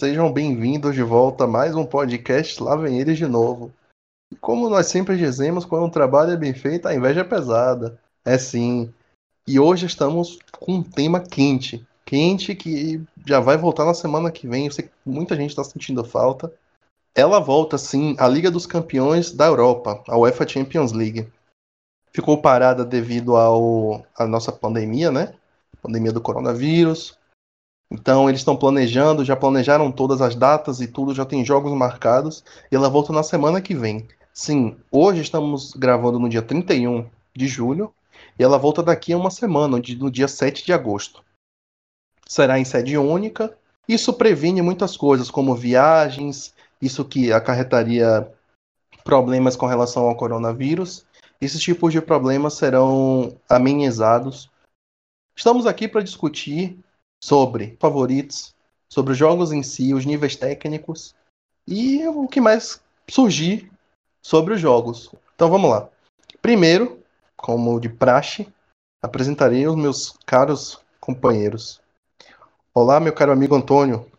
Sejam bem-vindos de volta a mais um podcast. Lá vem eles de novo. E como nós sempre dizemos, quando um trabalho é bem feito, a inveja é pesada. É sim. E hoje estamos com um tema quente. Quente que já vai voltar na semana que vem. Eu sei que muita gente está sentindo falta. Ela volta, sim, à Liga dos Campeões da Europa, a UEFA Champions League. Ficou parada devido ao, à nossa pandemia, né? Pandemia do coronavírus. Então eles estão planejando, já planejaram todas as datas e tudo, já tem jogos marcados. E ela volta na semana que vem. Sim, hoje estamos gravando no dia 31 de julho. E ela volta daqui a uma semana, no dia 7 de agosto. Será em sede única. Isso previne muitas coisas, como viagens, isso que acarretaria problemas com relação ao coronavírus. Esses tipos de problemas serão amenizados. Estamos aqui para discutir sobre favoritos, sobre os jogos em si, os níveis técnicos e o que mais surgir sobre os jogos. Então vamos lá. Primeiro, como de praxe, apresentarei os meus caros companheiros. Olá, meu caro amigo Antônio.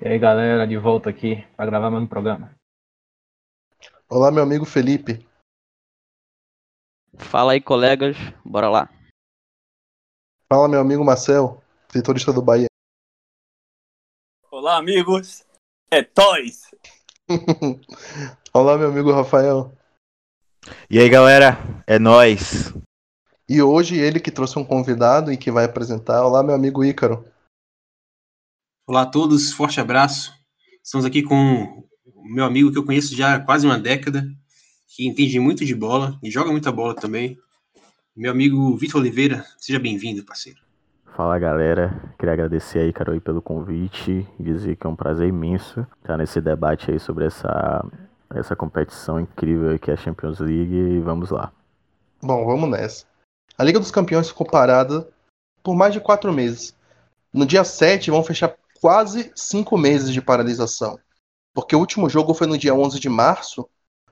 E aí, galera, de volta aqui para gravar mais um programa. Olá, meu amigo Felipe. Fala aí, colegas, bora lá. Fala, meu amigo Marcel setorista do Bahia. Olá, amigos. É Toys. Olá, meu amigo Rafael. E aí, galera? É nós. E hoje ele que trouxe um convidado e que vai apresentar. Olá, meu amigo Ícaro. Olá a todos, forte abraço. Estamos aqui com o meu amigo que eu conheço já há quase uma década, que entende muito de bola e joga muita bola também. Meu amigo Vitor Oliveira, seja bem-vindo, parceiro. Fala galera, queria agradecer aí, Carol, pelo convite e dizer que é um prazer imenso estar nesse debate aí sobre essa, essa competição incrível que é a Champions League e vamos lá. Bom, vamos nessa. A Liga dos Campeões ficou parada por mais de quatro meses. No dia 7 vão fechar quase cinco meses de paralisação, porque o último jogo foi no dia 11 de março,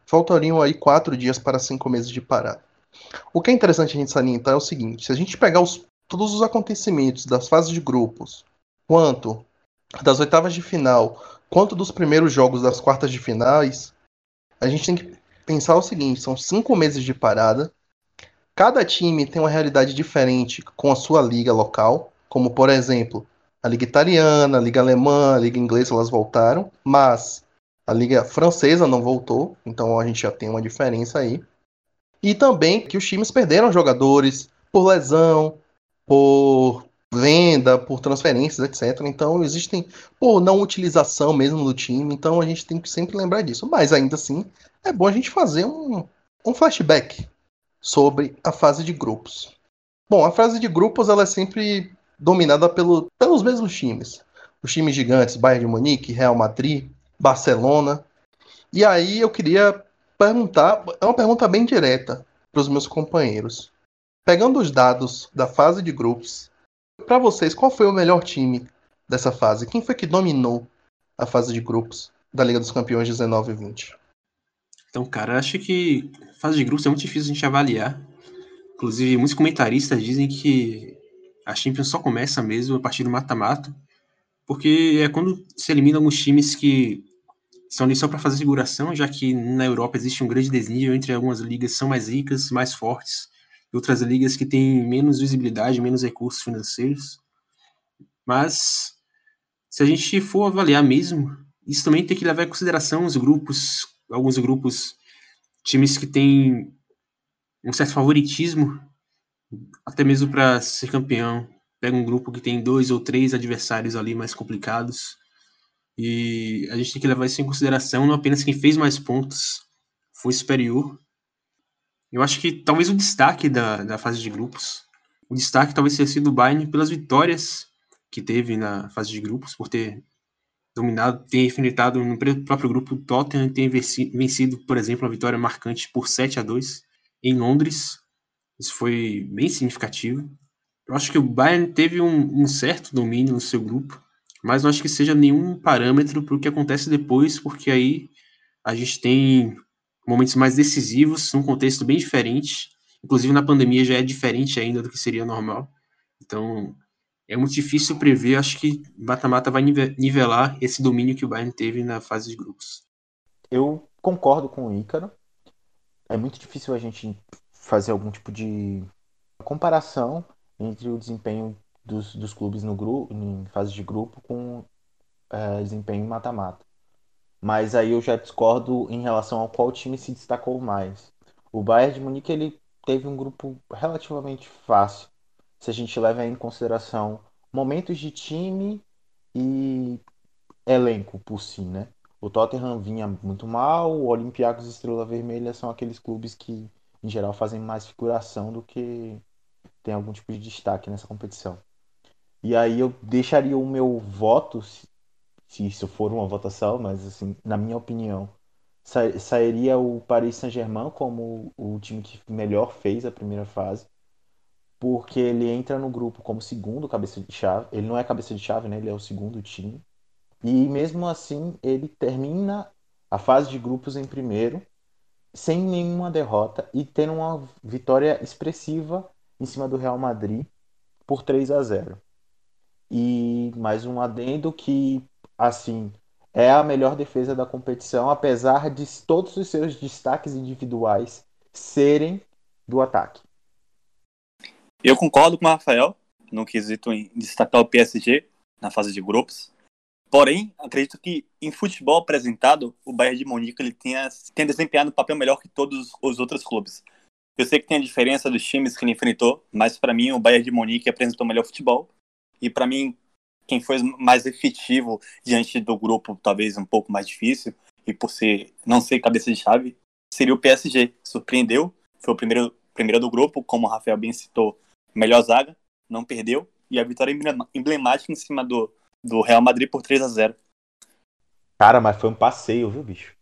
faltariam aí quatro dias para cinco meses de parada. O que é interessante a gente salientar é o seguinte: se a gente pegar os todos os acontecimentos das fases de grupos, quanto das oitavas de final, quanto dos primeiros jogos das quartas de finais, a gente tem que pensar o seguinte: são cinco meses de parada. Cada time tem uma realidade diferente com a sua liga local, como por exemplo a liga italiana, a liga alemã, a liga inglesa, elas voltaram, mas a liga francesa não voltou, então a gente já tem uma diferença aí. E também que os times perderam jogadores por lesão, por venda, por transferências, etc. Então existem por não utilização mesmo do time. Então a gente tem que sempre lembrar disso. Mas ainda assim é bom a gente fazer um, um flashback sobre a fase de grupos. Bom, a fase de grupos ela é sempre dominada pelo, pelos mesmos times. Os times gigantes, Bayern de Munique, Real Madrid, Barcelona. E aí eu queria perguntar, é uma pergunta bem direta para os meus companheiros. Pegando os dados da fase de grupos, para vocês, qual foi o melhor time dessa fase? Quem foi que dominou a fase de grupos da Liga dos Campeões 19 e 20? Então, cara, acho que fase de grupos é muito difícil a gente avaliar. Inclusive, muitos comentaristas dizem que a Champions só começa mesmo a partir do mata-mata, porque é quando se elimina alguns times que estão ali só para fazer figuração, já que na Europa existe um grande desnível entre algumas ligas que são mais ricas, mais fortes, outras ligas que têm menos visibilidade, menos recursos financeiros. Mas se a gente for avaliar mesmo, isso também tem que levar em consideração os grupos, alguns grupos, times que têm um certo favoritismo, até mesmo para ser campeão. Pega um grupo que tem dois ou três adversários ali mais complicados. E a gente tem que levar isso em consideração, não apenas quem fez mais pontos foi superior, eu acho que talvez o destaque da, da fase de grupos, o destaque talvez tenha sido o Bayern pelas vitórias que teve na fase de grupos, por ter dominado, ter enfrentado no próprio grupo Tottenham, ter vencido, por exemplo, uma vitória marcante por 7 a 2 em Londres. Isso foi bem significativo. Eu acho que o Bayern teve um, um certo domínio no seu grupo, mas não acho que seja nenhum parâmetro para o que acontece depois, porque aí a gente tem momentos mais decisivos, num contexto bem diferente. Inclusive na pandemia já é diferente ainda do que seria normal. Então, é muito difícil prever. Acho que mata-mata vai nivelar esse domínio que o Bayern teve na fase de grupos. Eu concordo com o Ícaro. É muito difícil a gente fazer algum tipo de comparação entre o desempenho dos, dos clubes no grupo, em fase de grupo com é, desempenho mata-mata. Mas aí eu já discordo em relação ao qual time se destacou mais. O Bayern de Munique ele teve um grupo relativamente fácil, se a gente leva em consideração momentos de time e elenco por si, né? O Tottenham vinha muito mal, o Olympiacos e Estrela Vermelha são aqueles clubes que, em geral, fazem mais figuração do que tem algum tipo de destaque nessa competição. E aí eu deixaria o meu voto, se isso for uma votação, mas assim, na minha opinião, sa sairia o Paris Saint-Germain como o time que melhor fez a primeira fase, porque ele entra no grupo como segundo cabeça de chave. Ele não é cabeça de chave, né? Ele é o segundo time. E mesmo assim, ele termina a fase de grupos em primeiro, sem nenhuma derrota e tendo uma vitória expressiva em cima do Real Madrid por 3 a 0. E mais um adendo que, assim, é a melhor defesa da competição, apesar de todos os seus destaques individuais serem do ataque. Eu concordo com o Rafael no quesito em destacar o PSG na fase de grupos. Porém, acredito que em futebol apresentado, o Bayern de Munique ele tenha, tenha desempenhado um papel melhor que todos os outros clubes. Eu sei que tem a diferença dos times que ele enfrentou, mas para mim o Bayern de Munique apresentou melhor futebol. E para mim, quem foi mais efetivo diante do grupo, talvez um pouco mais difícil, e por ser não ser cabeça de chave, seria o PSG. Surpreendeu, foi o primeiro, primeiro do grupo, como o Rafael bem citou, melhor zaga, não perdeu, e a vitória emblemática em cima do, do Real Madrid por 3 a 0 Cara, mas foi um passeio, viu, bicho?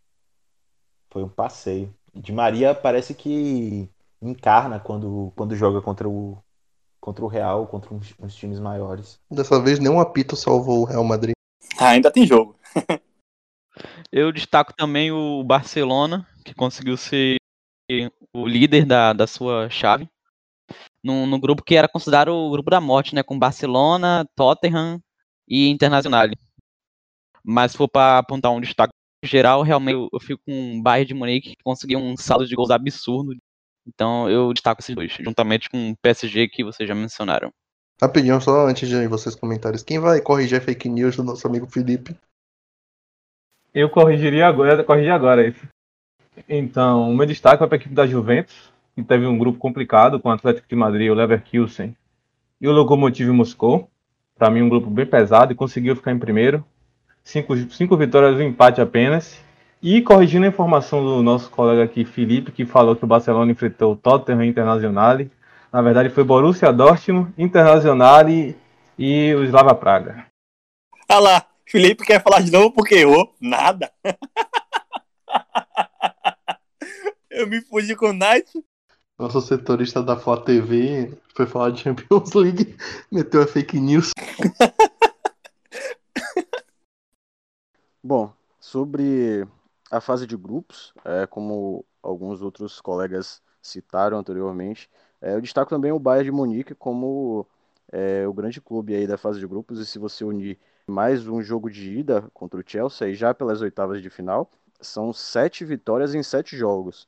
Foi um passeio. De Maria parece que encarna quando, quando joga contra o, contra o Real, contra uns, uns times maiores. Dessa vez nenhum apito salvou o Real Madrid. Ah, ainda tem jogo. Eu destaco também o Barcelona, que conseguiu ser o líder da, da sua chave. No, no grupo que era considerado o grupo da morte, né? Com Barcelona, Tottenham e Internacional. Mas se for para apontar um destaque geral, realmente eu, eu fico com o Bayern de Munique, que conseguiu um saldo de gols absurdo. Então eu destaco esses dois, juntamente com o PSG que vocês já mencionaram. Rapidinho, só antes de vocês comentários. Quem vai corrigir a fake news do nosso amigo Felipe? Eu corrigiria agora, corrigir agora isso. Então, o meu destaque vai para a equipe da Juventus, que teve um grupo complicado com o Atlético de Madrid, o Leverkusen e o Lokomotiv Moscou. Para mim, um grupo bem pesado e conseguiu ficar em primeiro. Cinco, cinco vitórias e um empate apenas. E corrigindo a informação do nosso colega aqui, Felipe, que falou que o Barcelona enfrentou o Tottenham Internacional. Na verdade, foi Borussia Dortmund, Internacional e, e o Slava Praga. Ah lá, Felipe quer falar de novo porque errou. Nada. Eu me fugi com o Knight. Nosso setorista da Flá TV foi falar de Champions League, meteu a fake news. Bom, sobre a fase de grupos, é, como alguns outros colegas citaram anteriormente, é, eu destaco também o Bayern de Munique como é, o grande clube aí da fase de grupos, e se você unir mais um jogo de ida contra o Chelsea, já pelas oitavas de final, são sete vitórias em sete jogos.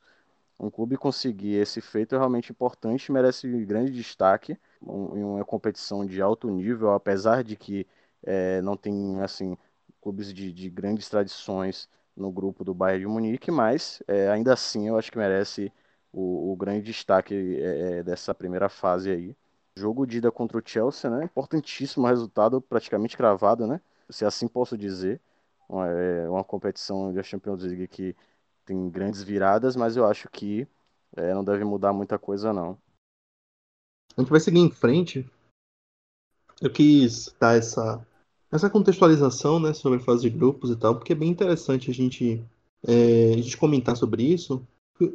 Um clube conseguir esse feito é realmente importante, merece grande destaque. Em uma competição de alto nível, apesar de que é, não tem assim clubes de, de grandes tradições no grupo do Bayern de Munique, mas é, ainda assim eu acho que merece o, o grande destaque é, é, dessa primeira fase aí. Jogo de ida contra o Chelsea, né? Importantíssimo resultado, praticamente cravado, né? Se assim posso dizer. Uma, é, uma competição da Champions League que tem grandes viradas, mas eu acho que é, não deve mudar muita coisa, não. A gente vai seguir em frente. Eu quis dar essa essa contextualização né, sobre fase de grupos e tal, porque é bem interessante a gente, é, a gente comentar sobre isso.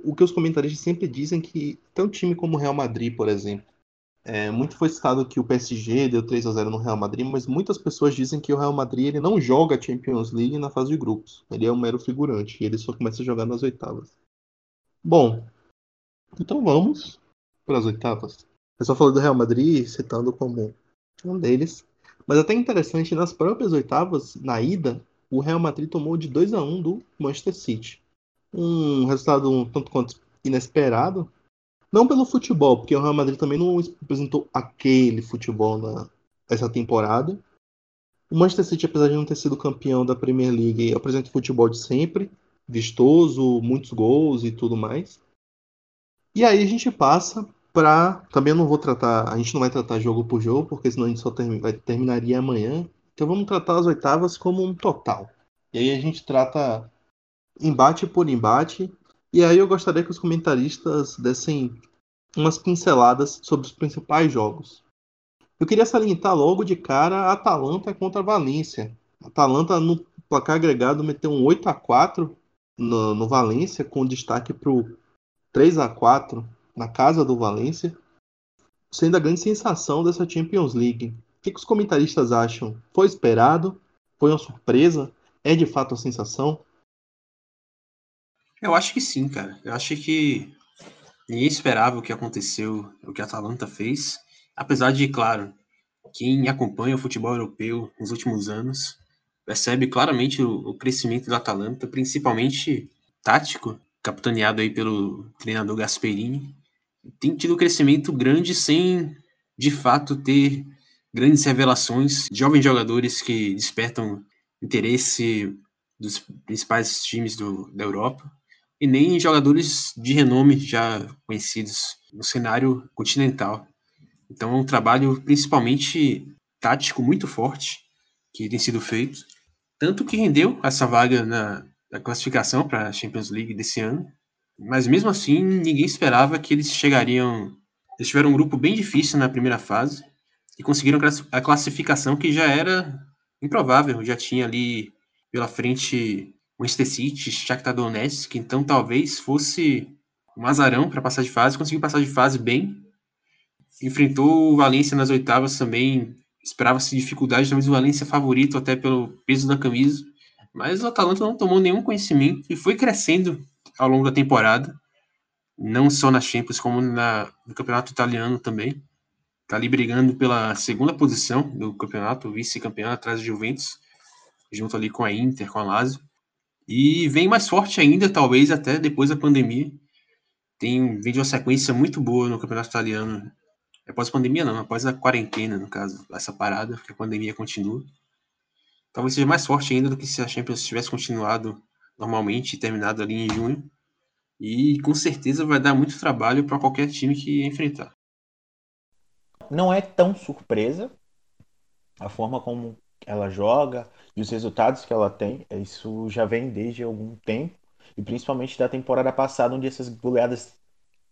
O que os comentaristas sempre dizem que até um time como o Real Madrid, por exemplo, é, muito foi citado que o PSG deu 3 a 0 no Real Madrid, mas muitas pessoas dizem que o Real Madrid ele não joga Champions League na fase de grupos. Ele é um mero figurante e ele só começa a jogar nas oitavas. Bom, então vamos para as oitavas. Eu só falei do Real Madrid citando como Um deles. Mas até interessante, nas próprias oitavas, na ida, o Real Madrid tomou de 2 a 1 do Manchester City. Um resultado um tanto quanto inesperado. Não pelo futebol, porque o Real Madrid também não apresentou aquele futebol na, essa temporada. O Manchester City, apesar de não ter sido campeão da Premier League, apresenta o futebol de sempre, vistoso, muitos gols e tudo mais. E aí a gente passa para. Também não vou tratar. A gente não vai tratar jogo por jogo, porque senão a gente só term... vai... terminaria amanhã. Então vamos tratar as oitavas como um total. E aí a gente trata embate por embate. E aí eu gostaria que os comentaristas dessem umas pinceladas sobre os principais jogos. Eu queria salientar logo de cara Atalanta contra Valência. Atalanta no placar agregado meteu um 8 a 4 no, no Valência, com destaque para o 3 a 4 na casa do Valência, sendo a grande sensação dessa Champions League. O que, que os comentaristas acham? Foi esperado? Foi uma surpresa? É de fato a sensação? Eu acho que sim, cara. Eu acho que ninguém esperava o que aconteceu, o que a Atalanta fez. Apesar de, claro, quem acompanha o futebol europeu nos últimos anos percebe claramente o, o crescimento da Atalanta, principalmente tático, capitaneado aí pelo treinador Gasperini, tem tido um crescimento grande sem, de fato, ter grandes revelações, jovens jogadores que despertam interesse dos principais times do, da Europa, e nem jogadores de renome já conhecidos no cenário continental. Então é um trabalho principalmente tático muito forte que tem sido feito, tanto que rendeu essa vaga na, na classificação para a Champions League desse ano, mas mesmo assim, ninguém esperava que eles chegariam. Eles tiveram um grupo bem difícil na primeira fase e conseguiram a classificação que já era improvável. Já tinha ali pela frente o Manchester City, Shakhtar Donetsk, então talvez fosse um azarão para passar de fase. Conseguiu passar de fase bem. Enfrentou o Valência nas oitavas também. Esperava-se dificuldade, talvez o Valência favorito até pelo peso da camisa. Mas o Atalanta não tomou nenhum conhecimento e foi crescendo ao longo da temporada, não só na Champions, como na, no campeonato italiano também. Está ali brigando pela segunda posição do campeonato, vice-campeão atrás do Juventus, junto ali com a Inter, com a Lazio. E vem mais forte ainda, talvez até depois da pandemia. Tem, vem de uma sequência muito boa no campeonato italiano. Após a pandemia, não, após a quarentena, no caso, essa parada, porque a pandemia continua. Talvez seja mais forte ainda do que se a Champions tivesse continuado normalmente, terminado ali em junho. E com certeza vai dar muito trabalho para qualquer time que enfrentar. Não é tão surpresa a forma como ela joga e os resultados que ela tem. Isso já vem desde algum tempo. E principalmente da temporada passada, onde essas goleadas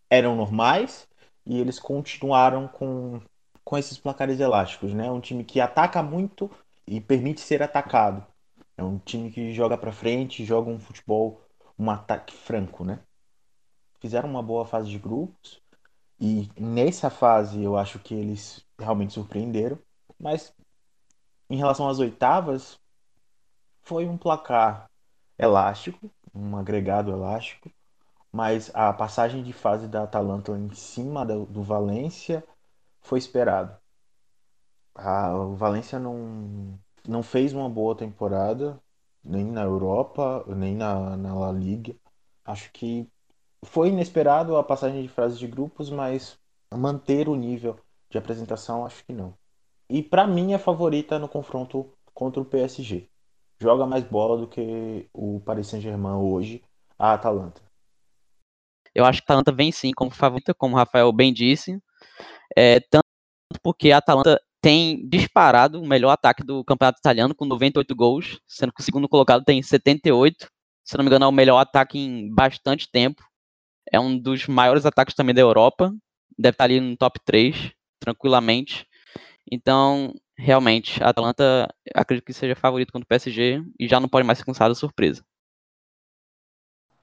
eram normais e eles continuaram com, com esses placares elásticos, né? Um time que ataca muito e permite ser atacado. É um time que joga para frente, joga um futebol, um ataque franco, né? Fizeram uma boa fase de grupos e nessa fase eu acho que eles realmente surpreenderam, mas em relação às oitavas foi um placar elástico, um agregado elástico, mas a passagem de fase da Atalanta em cima do, do Valência foi esperado. A, o Valência não não fez uma boa temporada, nem na Europa, nem na, na La Liga. Acho que foi inesperado a passagem de fases de grupos, mas manter o nível de apresentação, acho que não. E para mim é favorita no confronto contra o PSG. Joga mais bola do que o Paris Saint-Germain hoje, a Atalanta. Eu acho que a Atalanta vem sim como favorita, como o Rafael bem disse. É, tanto porque a Atalanta tem disparado o melhor ataque do campeonato italiano, com 98 gols, sendo que o segundo colocado tem 78. Se não me engano, é o melhor ataque em bastante tempo. É um dos maiores ataques também da Europa. Deve estar ali no top 3, tranquilamente. Então, realmente, a Atalanta acredito que seja favorito contra o PSG e já não pode mais ser considerado surpresa.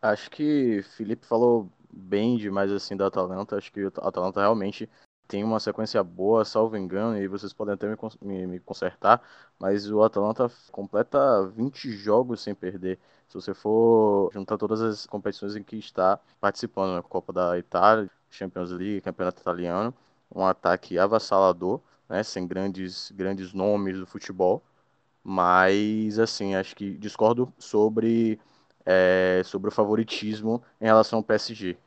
Acho que Felipe falou bem demais assim da Atalanta. Acho que a Atalanta realmente tem uma sequência boa, salvo engano, e vocês podem até me, me, me, consertar, mas o Atalanta completa 20 jogos sem perder. Se você for juntar todas as competições em que está participando, né? Copa da Itália, Champions League, Campeonato Italiano, um ataque avassalador, né, sem grandes, grandes nomes do futebol, mas assim, acho que discordo sobre, é, sobre o favoritismo em relação ao PSG.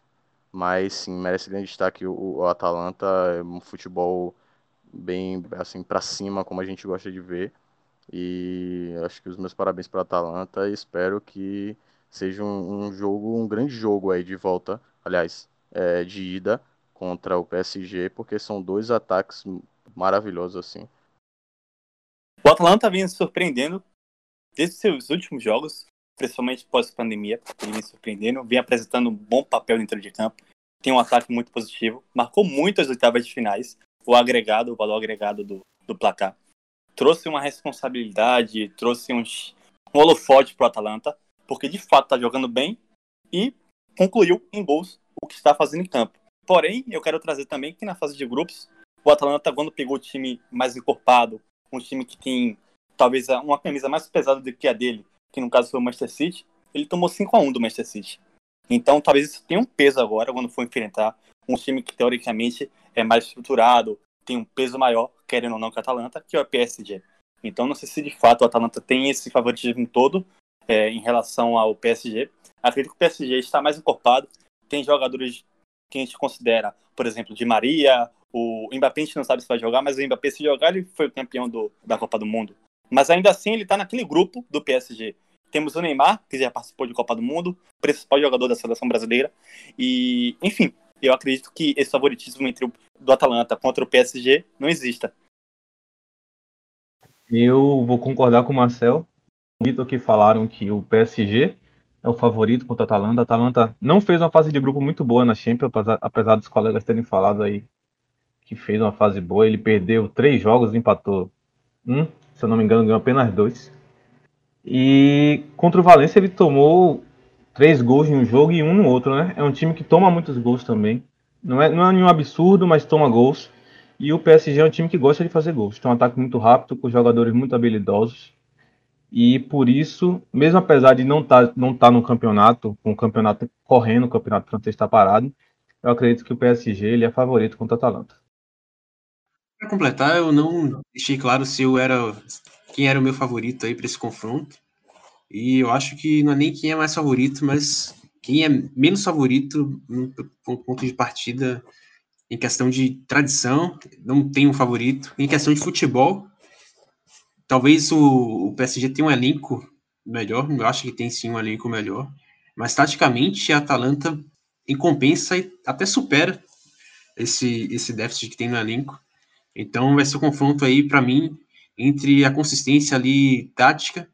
Mas sim, merece grande destaque o, o Atalanta, é um futebol bem assim para cima, como a gente gosta de ver. E acho que os meus parabéns para Atalanta e espero que seja um, um, jogo, um grande jogo aí de volta, aliás, é, de ida contra o PSG, porque são dois ataques maravilhosos assim. O Atalanta vem surpreendendo desde seus últimos jogos, principalmente pós-pandemia, ele vem surpreendendo, vem apresentando um bom papel dentro de campo, tem um ataque muito positivo, marcou muitas oitavas de finais, o agregado, o valor agregado do, do placar. Trouxe uma responsabilidade, trouxe um, um holofote para o Atalanta, porque de fato está jogando bem e concluiu em gols o que está fazendo em campo. Porém, eu quero trazer também que na fase de grupos, o Atalanta, quando pegou o time mais encorpado, um time que tem talvez uma camisa mais pesada do que a dele, que no caso foi o Manchester City, ele tomou 5 a 1 do Manchester City. Então, talvez isso tenha um peso agora quando for enfrentar um time que teoricamente é mais estruturado, tem um peso maior, querendo ou não, que o Atalanta, que é o PSG. Então, não sei se de fato o Atalanta tem esse favoritismo todo é, em relação ao PSG. Acredito que o PSG está mais encorpado, tem jogadores que a gente considera, por exemplo, de Maria, o Mbappé a gente não sabe se vai jogar, mas o Mbappé se jogar ele foi campeão do, da Copa do Mundo. Mas ainda assim ele está naquele grupo do PSG. Temos o Neymar, que já participou de Copa do Mundo, principal jogador da seleção brasileira. E, enfim, eu acredito que esse favoritismo entre o do Atalanta contra o PSG não exista. Eu vou concordar com o Marcel, o Vitor que falaram que o PSG é o favorito contra o Atalanta. A Atalanta não fez uma fase de grupo muito boa na Champions, apesar dos colegas terem falado aí que fez uma fase boa. Ele perdeu três jogos, empatou um, se eu não me engano, ganhou apenas dois. E contra o Valência ele tomou três gols em um jogo e um no outro, né? É um time que toma muitos gols também. Não é, não é nenhum absurdo, mas toma gols. E o PSG é um time que gosta de fazer gols. Tem um ataque muito rápido, com jogadores muito habilidosos. E por isso, mesmo apesar de não estar tá, não tá no campeonato, com o campeonato correndo, o campeonato francês está parado, eu acredito que o PSG ele é favorito contra o Atalanta. Para completar, eu não deixei claro se eu era quem era o meu favorito aí para esse confronto. E eu acho que não é nem quem é mais favorito, mas quem é menos favorito no ponto de partida em questão de tradição, não tem um favorito. Em questão de futebol, talvez o, o PSG tenha um elenco melhor, eu acho que tem sim um elenco melhor, mas taticamente a Atalanta em compensa e até supera esse, esse déficit que tem no elenco. Então vai ser um confronto aí para mim entre a consistência ali tática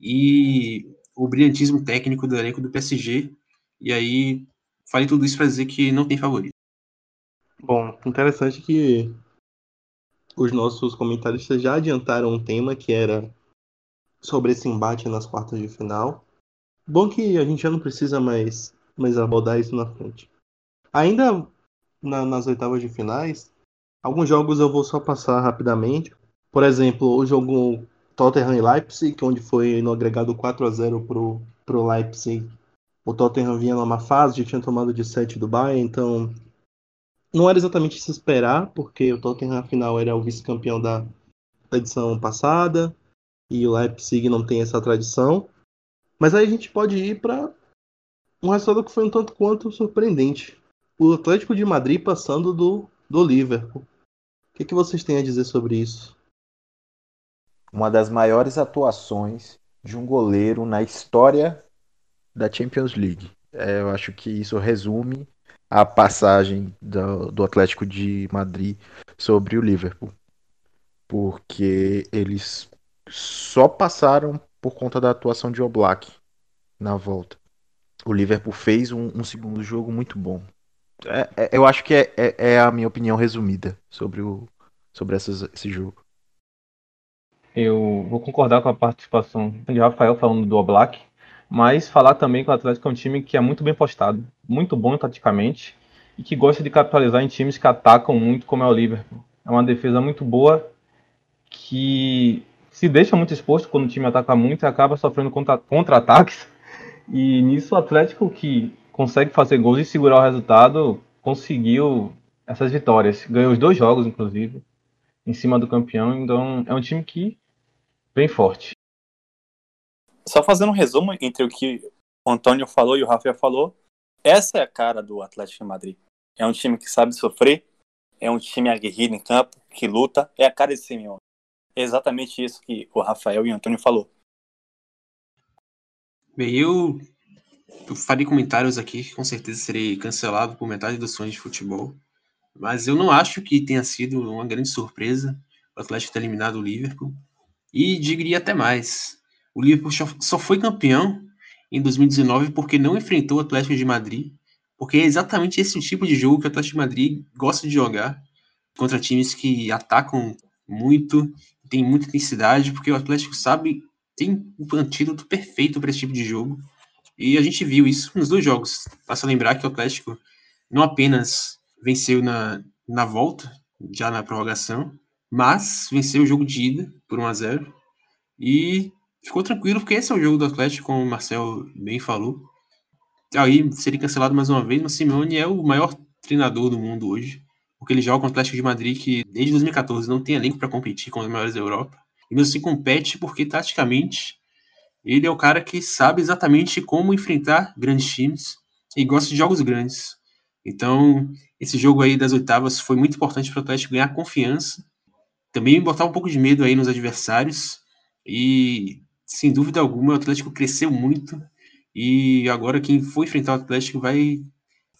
e o brilhantismo técnico do elenco do PSG. E aí falei tudo isso para dizer que não tem favorito. Bom, interessante que os nossos comentaristas já adiantaram um tema que era sobre esse embate nas quartas de final. Bom que a gente já não precisa mais, mais abordar isso na frente. Ainda na, nas oitavas de finais, alguns jogos eu vou só passar rapidamente. Por exemplo, o jogo Tottenham e Leipzig, onde foi no agregado 4 a 0 pro, pro Leipzig. O Tottenham vinha numa fase, já tinha tomado de 7 do Bayern, então não era exatamente se esperar, porque o Tottenham, afinal, era o vice-campeão da edição passada e o Leipzig não tem essa tradição. Mas aí a gente pode ir para um resultado que foi um tanto quanto surpreendente. O Atlético de Madrid passando do, do Liverpool. O que, que vocês têm a dizer sobre isso? Uma das maiores atuações de um goleiro na história da Champions League. É, eu acho que isso resume a passagem do, do Atlético de Madrid sobre o Liverpool. Porque eles só passaram por conta da atuação de Oblak na volta. O Liverpool fez um, um segundo jogo muito bom. É, é, eu acho que é, é, é, a minha opinião resumida sobre, o, sobre essas, esse jogo. Eu vou concordar com a participação de Rafael falando do Oblak mas falar também que o Atlético é um time que é muito bem postado, muito bom taticamente e que gosta de capitalizar em times que atacam muito, como é o Liverpool. É uma defesa muito boa que se deixa muito exposto quando o time ataca muito e acaba sofrendo contra-ataques. E nisso o Atlético que consegue fazer gols e segurar o resultado conseguiu essas vitórias. Ganhou os dois jogos, inclusive. em cima do campeão. Então é um time que vem forte. Só fazendo um resumo entre o que o Antônio falou e o Rafael falou, essa é a cara do Atlético de Madrid. É um time que sabe sofrer, é um time aguerrido em campo, que luta, é a cara de Simeone. É exatamente isso que o Rafael e o Antônio falou. Bem, eu, eu farei comentários aqui que com certeza serei cancelado por metade dos sonhos de futebol. Mas eu não acho que tenha sido uma grande surpresa o Atlético ter eliminado o Liverpool. E diria até mais. O Liverpool só foi campeão em 2019 porque não enfrentou o Atlético de Madrid. Porque é exatamente esse tipo de jogo que o Atlético de Madrid gosta de jogar contra times que atacam muito, tem muita intensidade, porque o Atlético sabe tem um antídoto perfeito para esse tipo de jogo. E a gente viu isso nos dois jogos. Basta lembrar que o Atlético não apenas venceu na, na volta, já na prorrogação, mas venceu o jogo de ida por 1 a 0 e ficou tranquilo, porque esse é o jogo do Atlético, como o Marcel bem falou. Aí seria cancelado mais uma vez, mas Simeone é o maior treinador do mundo hoje, porque ele joga com o Atlético de Madrid, que desde 2014 não tem elenco para competir com os maiores da Europa. E mesmo assim compete porque, taticamente, ele é o cara que sabe exatamente como enfrentar grandes times e gosta de jogos grandes. Então, esse jogo aí das oitavas foi muito importante para o Atlético ganhar confiança, também botar um pouco de medo aí nos adversários e, sem dúvida alguma, o Atlético cresceu muito e agora quem for enfrentar o Atlético vai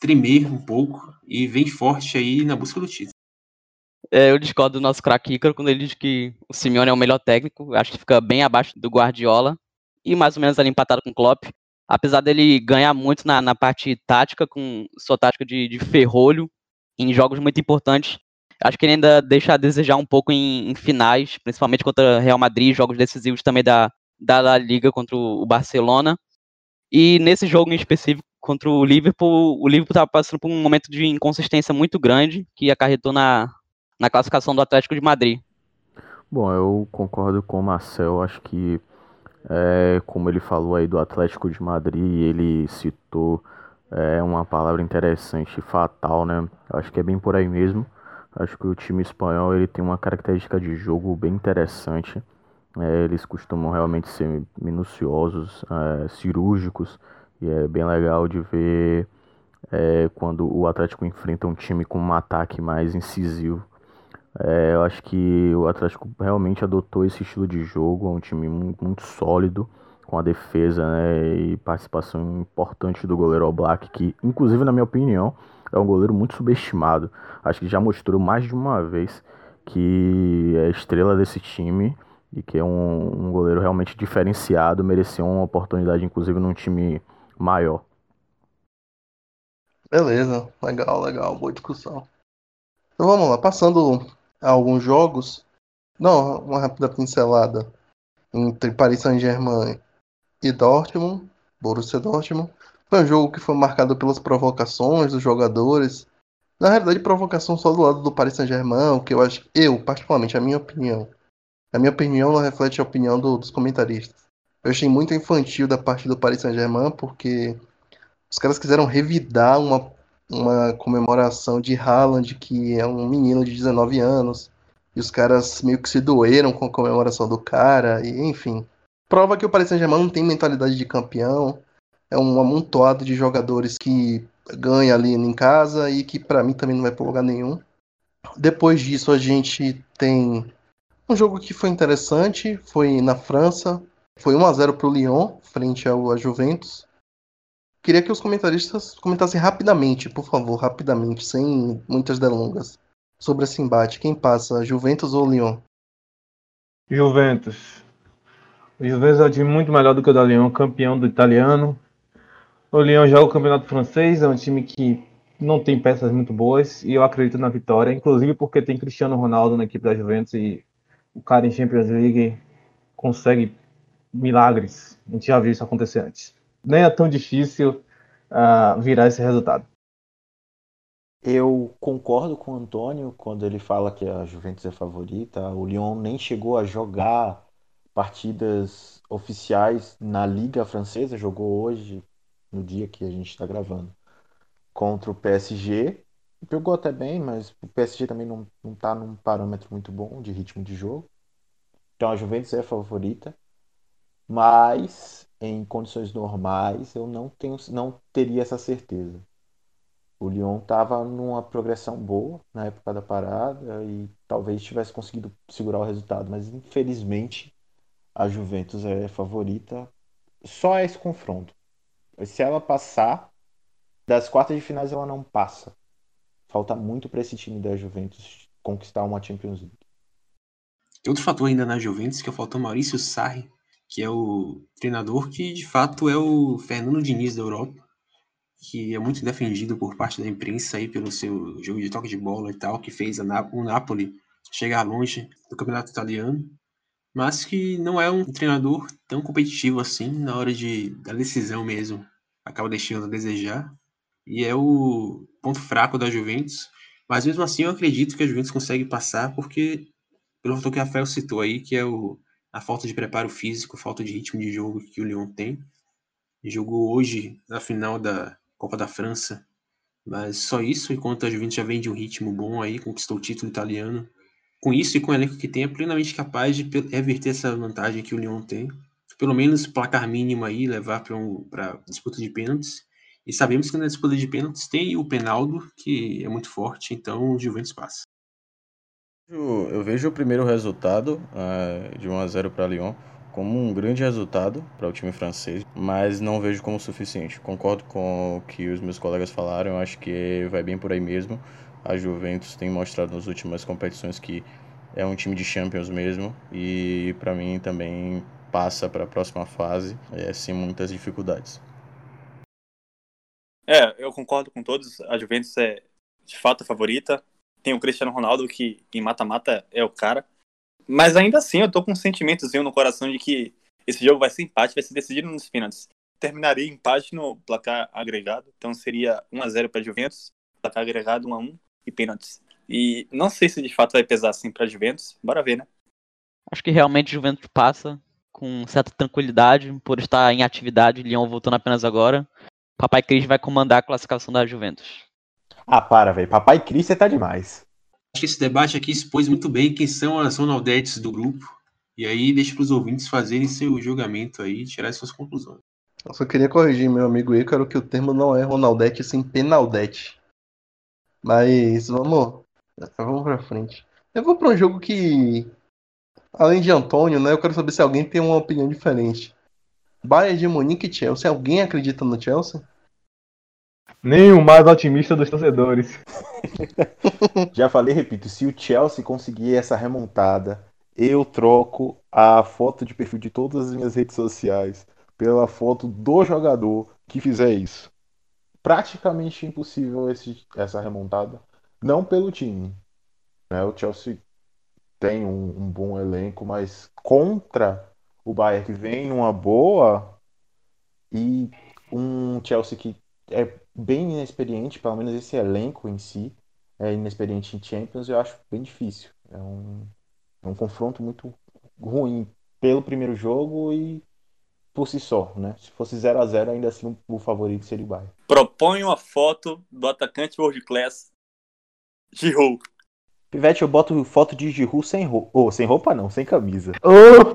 tremer um pouco e vem forte aí na busca do título. É, eu discordo do nosso craque Ícaro quando ele diz que o Simeone é o melhor técnico. Acho que fica bem abaixo do Guardiola e mais ou menos ali empatado com o Klopp. Apesar dele ganhar muito na, na parte tática, com sua tática de, de ferrolho, em jogos muito importantes, acho que ele ainda deixa a desejar um pouco em, em finais, principalmente contra Real Madrid, jogos decisivos também da, da La Liga contra o Barcelona. E nesse jogo em específico contra o Liverpool, o Liverpool estava passando por um momento de inconsistência muito grande que acarretou na, na classificação do Atlético de Madrid. Bom, eu concordo com o Marcel, acho que é, como ele falou aí do Atlético de Madrid, ele citou é, uma palavra interessante, fatal, né? Acho que é bem por aí mesmo. Acho que o time espanhol ele tem uma característica de jogo bem interessante. É, eles costumam realmente ser minuciosos, é, cirúrgicos, e é bem legal de ver é, quando o Atlético enfrenta um time com um ataque mais incisivo. É, eu acho que o Atlético realmente adotou esse estilo de jogo, é um time muito sólido, com a defesa né, e participação importante do goleiro Oblak, que, inclusive, na minha opinião, é um goleiro muito subestimado. Acho que já mostrou mais de uma vez que é estrela desse time e que é um, um goleiro realmente diferenciado, mereceu uma oportunidade, inclusive, num time maior. Beleza, legal, legal, boa discussão. Então vamos lá, passando alguns jogos. Não, uma rápida pincelada entre Paris Saint-Germain e Dortmund, Borussia Dortmund. Foi um jogo que foi marcado pelas provocações dos jogadores. Na realidade, provocação só do lado do Paris Saint-Germain, que eu acho, eu, particularmente, a minha opinião. A minha opinião não reflete a opinião do, dos comentaristas. Eu achei muito infantil da parte do Paris Saint-Germain, porque os caras quiseram revidar uma, uma comemoração de Haaland, que é um menino de 19 anos, e os caras meio que se doeram com a comemoração do cara, e enfim. Prova que o Paris Saint-Germain não tem mentalidade de campeão, é um amontoado de jogadores que ganha ali em casa e que para mim também não vai para lugar nenhum. Depois disso a gente tem um jogo que foi interessante, foi na França, foi 1 a 0 para o Lyon frente ao Juventus. Queria que os comentaristas comentassem rapidamente, por favor, rapidamente, sem muitas delongas, sobre esse embate. Quem passa, Juventus ou Lyon? Juventus. O Juventus é um time muito melhor do que o da Lyon, campeão do italiano, o Lyon joga o campeonato francês, é um time que não tem peças muito boas e eu acredito na vitória, inclusive porque tem Cristiano Ronaldo na equipe da Juventus e o cara em Champions League consegue milagres. A gente já viu isso acontecer antes. Nem é tão difícil uh, virar esse resultado. Eu concordo com o Antônio quando ele fala que a Juventus é favorita. O Lyon nem chegou a jogar partidas oficiais na Liga Francesa, jogou hoje no dia que a gente está gravando, contra o PSG Jogou até bem, mas o PSG também não, não tá num parâmetro muito bom de ritmo de jogo. Então a Juventus é a favorita. Mas em condições normais eu não tenho não teria essa certeza. O Lyon estava numa progressão boa na época da parada e talvez tivesse conseguido segurar o resultado, mas infelizmente a Juventus é favorita. Só é esse confronto. Se ela passar, das quartas de finais ela não passa. Falta muito para esse time da Juventus conquistar uma Champions League. Tem outro fator ainda na Juventus que é faltou Maurício Sarri, que é o treinador que de fato é o Fernando Diniz da Europa que é muito defendido por parte da imprensa aí pelo seu jogo de toque de bola e tal, que fez o Napoli chegar longe do campeonato italiano, mas que não é um treinador tão competitivo assim na hora de, da decisão mesmo. Acaba deixando a desejar. E é o ponto fraco da Juventus. Mas mesmo assim eu acredito que a Juventus consegue passar porque, pelo fator que o Rafael citou aí, que é o, a falta de preparo físico, falta de ritmo de jogo que o Lyon tem. Jogou hoje na final da Copa da França. Mas só isso, enquanto a Juventus já vem de um ritmo bom aí, conquistou o título italiano. Com isso e com o elenco que tem, é plenamente capaz de reverter essa vantagem que o Lyon tem. Pelo menos placar mínimo aí, levar para um, disputa de pênaltis. E sabemos que na disputa de pênaltis tem o Penaldo, que é muito forte, então o Juventus passa. Eu vejo o primeiro resultado uh, de 1 a 0 para Lyon como um grande resultado para o time francês, mas não vejo como suficiente. Concordo com o que os meus colegas falaram, acho que vai bem por aí mesmo. A Juventus tem mostrado nas últimas competições que é um time de Champions mesmo e para mim também passa para a próxima fase é, sem muitas dificuldades. É, eu concordo com todos. A Juventus é de fato a favorita. Tem o Cristiano Ronaldo que em mata-mata é o cara. Mas ainda assim, eu tô com um sentimentozinho no coração de que esse jogo vai ser empate, vai ser decidido nos pênaltis. Terminaria empate no placar agregado, então seria 1x0 para Juventus, placar agregado 1x1 e pênaltis. E não sei se de fato vai pesar assim para Juventus, bora ver, né? Acho que realmente Juventus passa com certa tranquilidade por estar em atividade, Lyon voltando apenas agora. Papai Cris vai comandar a classificação da Juventus. Ah, para, velho. Papai Cris, você tá demais. Acho que esse debate aqui expôs muito bem quem são as Ronaldetes do grupo. E aí deixa para os ouvintes fazerem seu julgamento aí, tirar suas conclusões. Eu só queria corrigir meu amigo Ícaro que o termo não é Ronaldete, sim Penaldete. Mas vamos, vamos pra frente. Eu vou para um jogo que, além de Antônio, né, eu quero saber se alguém tem uma opinião diferente. Bayern de Munique e Chelsea. Alguém acredita no Chelsea? Nem o mais otimista dos torcedores. Já falei, repito, se o Chelsea conseguir essa remontada, eu troco a foto de perfil de todas as minhas redes sociais pela foto do jogador que fizer isso. Praticamente impossível esse, essa remontada, não pelo time. Né? O Chelsea tem um, um bom elenco, mas contra o Bayern que vem numa boa e um Chelsea que é bem inexperiente, pelo menos esse elenco em si é inexperiente em Champions, eu acho bem difícil. É um, é um confronto muito ruim pelo primeiro jogo e por si só, né? Se fosse 0 a 0 ainda assim o favorito seria o Bayern. Propõe uma foto do atacante world class Giroud. Pivete, eu boto foto de Giroud sem roupa. Oh, sem roupa não, sem camisa. Oh.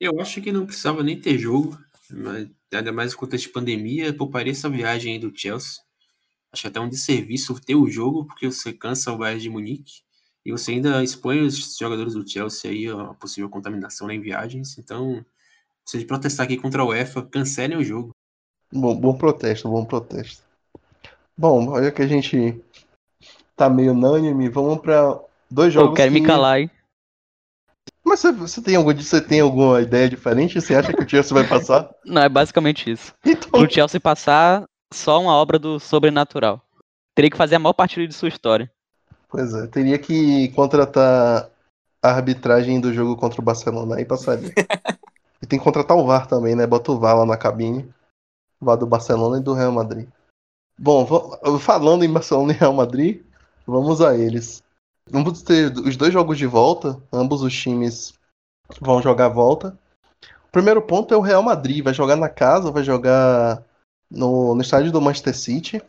eu acho que não precisava nem ter jogo. Mas, ainda mais no contexto de pandemia, pouparia essa viagem aí do Chelsea. Acho que até um desserviço ter o jogo, porque você cansa o Bayern de Munique e você ainda expõe os jogadores do Chelsea aí a possível contaminação em viagens. Então, se de protestar aqui contra a UEFA, cancelem o jogo. Bom, bom protesto, bom protesto. Bom, olha que a gente tá meio unânime, vamos para dois jogos. Eu quero que... me calar, hein? Mas você, você, tem algum, você tem alguma ideia diferente? Você acha que o Chelsea vai passar? Não, é basicamente isso. Então... O Chelsea passar, só uma obra do sobrenatural. Teria que fazer a maior partida de sua história. Pois é, teria que contratar a arbitragem do jogo contra o Barcelona aí passaria. e tem que contratar o VAR também, né? Bota o VAR lá na cabine. O VAR do Barcelona e do Real Madrid. Bom, falando em Barcelona e Real Madrid, vamos a eles. Vamos ter os dois jogos de volta, ambos os times vão jogar a volta. O primeiro ponto é o Real Madrid, vai jogar na casa, vai jogar no, no estádio do Manchester City.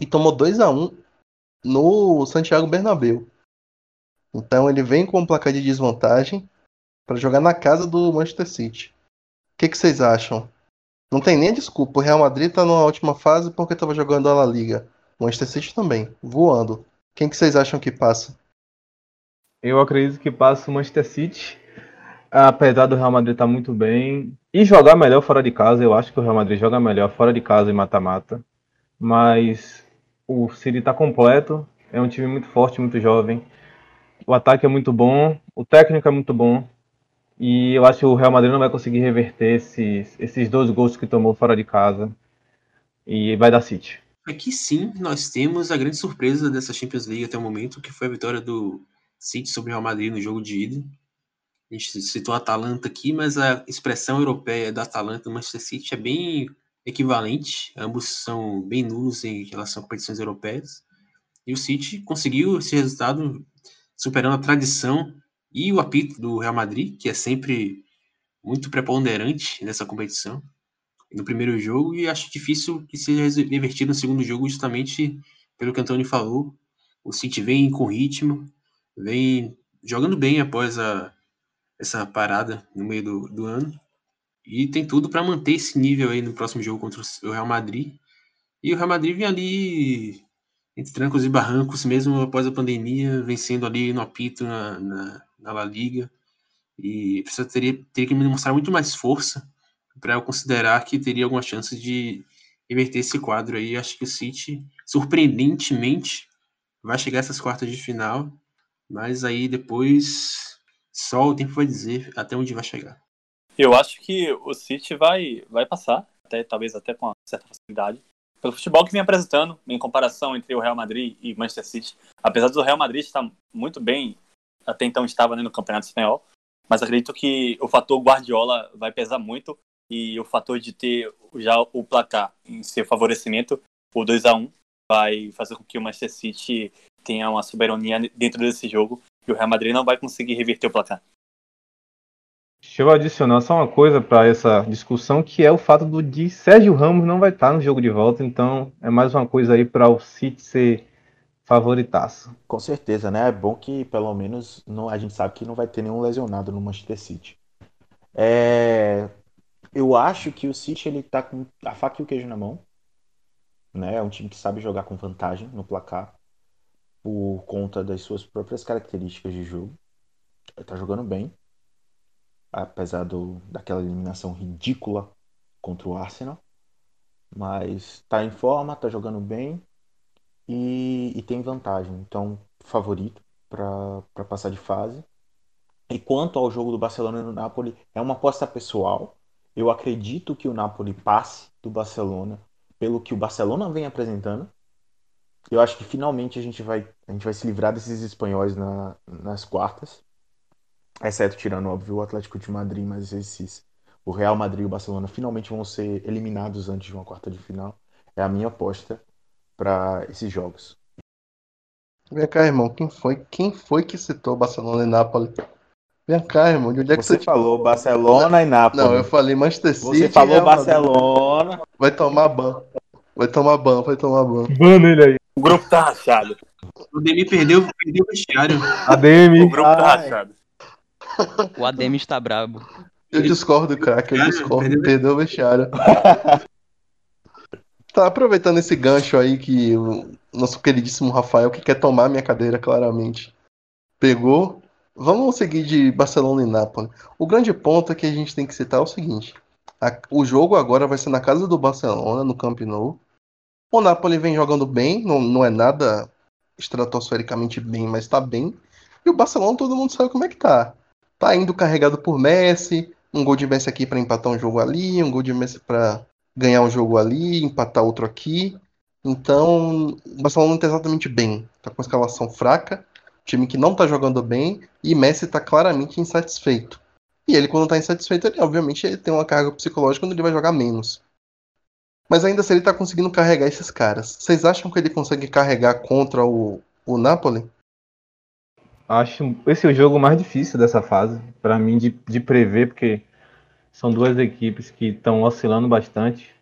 e tomou 2 a 1 no Santiago Bernabéu. Então ele vem com um placar de desvantagem para jogar na casa do Manchester City. O que, que, vocês acham? Não tem nem desculpa. O Real Madrid está na última fase porque estava jogando a La Liga. O Manchester City também, voando. Quem que vocês acham que passa? Eu acredito que passa o Manchester City. Apesar do Real Madrid estar tá muito bem e jogar melhor fora de casa, eu acho que o Real Madrid joga melhor fora de casa e mata-mata. Mas o City está completo, é um time muito forte, muito jovem. O ataque é muito bom, o técnico é muito bom. E eu acho que o Real Madrid não vai conseguir reverter esses, esses dois gols que tomou fora de casa. E vai dar City. Aqui sim, nós temos a grande surpresa dessa Champions League até o momento, que foi a vitória do City sobre o Real Madrid no jogo de ida. A gente citou a Atalanta aqui, mas a expressão europeia da Atalanta e do Manchester City é bem equivalente. Ambos são bem nulos em relação a competições europeias. E o City conseguiu esse resultado superando a tradição e o apito do Real Madrid, que é sempre muito preponderante nessa competição no primeiro jogo e acho difícil que seja revertido no segundo jogo, justamente pelo que o Antônio falou. O City vem com ritmo, vem jogando bem após a, essa parada no meio do, do ano e tem tudo para manter esse nível aí no próximo jogo contra o Real Madrid. E o Real Madrid vem ali entre trancos e barrancos, mesmo após a pandemia, vencendo ali no apito na, na, na La Liga. E precisa teria, teria que mostrar muito mais força para eu considerar que teria alguma chance de inverter esse quadro aí. Acho que o City, surpreendentemente, vai chegar a essas quartas de final, mas aí depois só o tempo vai dizer até onde vai chegar. Eu acho que o City vai, vai passar, até talvez até com uma certa facilidade, pelo futebol que vem apresentando em comparação entre o Real Madrid e Manchester City. Apesar do Real Madrid estar muito bem, até então estava né, no Campeonato Espanhol, mas acredito que o fator Guardiola vai pesar muito e o fator de ter já o placar em seu favorecimento, o 2 a 1 vai fazer com que o Manchester City tenha uma soberania dentro desse jogo e o Real Madrid não vai conseguir reverter o placar. Deixa eu adicionar só uma coisa para essa discussão, que é o fato do de Sérgio Ramos não vai estar no jogo de volta, então é mais uma coisa aí para o City ser favoritaço. Com certeza, né? É bom que pelo menos não, a gente sabe que não vai ter nenhum lesionado no Manchester City. É, eu acho que o City ele tá com a faca e o queijo na mão. Né? É um time que sabe jogar com vantagem no placar por conta das suas próprias características de jogo. Tá jogando bem, apesar do, daquela eliminação ridícula contra o Arsenal. Mas tá em forma, tá jogando bem e, e tem vantagem. Então, favorito para passar de fase. E quanto ao jogo do Barcelona e do Napoli, é uma aposta pessoal. Eu acredito que o Napoli passe do Barcelona pelo que o Barcelona vem apresentando. Eu acho que finalmente a gente vai, a gente vai se livrar desses espanhóis na, nas quartas. Exceto tirando, óbvio, o Atlético de Madrid, mas esses, o Real Madrid e o Barcelona finalmente vão ser eliminados antes de uma quarta de final. É a minha aposta para esses jogos. Vem cá, irmão, quem foi, quem foi que citou Barcelona e Nápoles? Vem cá, irmão. De onde é que você, você falou Barcelona e Nápoles? Não, eu falei Manchester City. Você falou Barcelona. Vai tomar ban. Vai tomar ban, vai tomar ban. Ban nele aí. O grupo tá rachado. O Demi perdeu, perdeu o vestiário. ADM. O grupo tá rachado. O ADM está brabo. Eu discordo, craque. Eu Cara, discordo. perdeu- Perdeu o vestiário. Tá aproveitando esse gancho aí que o nosso queridíssimo Rafael, que quer tomar minha cadeira, claramente, pegou. Vamos seguir de Barcelona e Nápoles. O grande ponto é que a gente tem que citar o seguinte: a- o jogo agora vai ser na casa do Barcelona, no Camp Nou. O Napoli vem jogando bem, não, não é nada estratosfericamente bem, mas tá bem. E o Barcelona, todo mundo sabe como é que tá. Tá indo carregado por Messi, um gol de Messi aqui para empatar um jogo ali, um gol de Messi para ganhar um jogo ali, empatar outro aqui. Então, o Barcelona não tá exatamente bem. Tá com uma escalação fraca, time que não tá jogando bem e Messi tá claramente insatisfeito. E ele, quando tá insatisfeito, ele, obviamente, ele tem uma carga psicológica onde ele vai jogar menos. Mas ainda assim, ele tá conseguindo carregar esses caras. Vocês acham que ele consegue carregar contra o, o Napoli? Acho esse é o jogo mais difícil dessa fase, para mim, de, de prever, porque são duas equipes que estão oscilando bastante.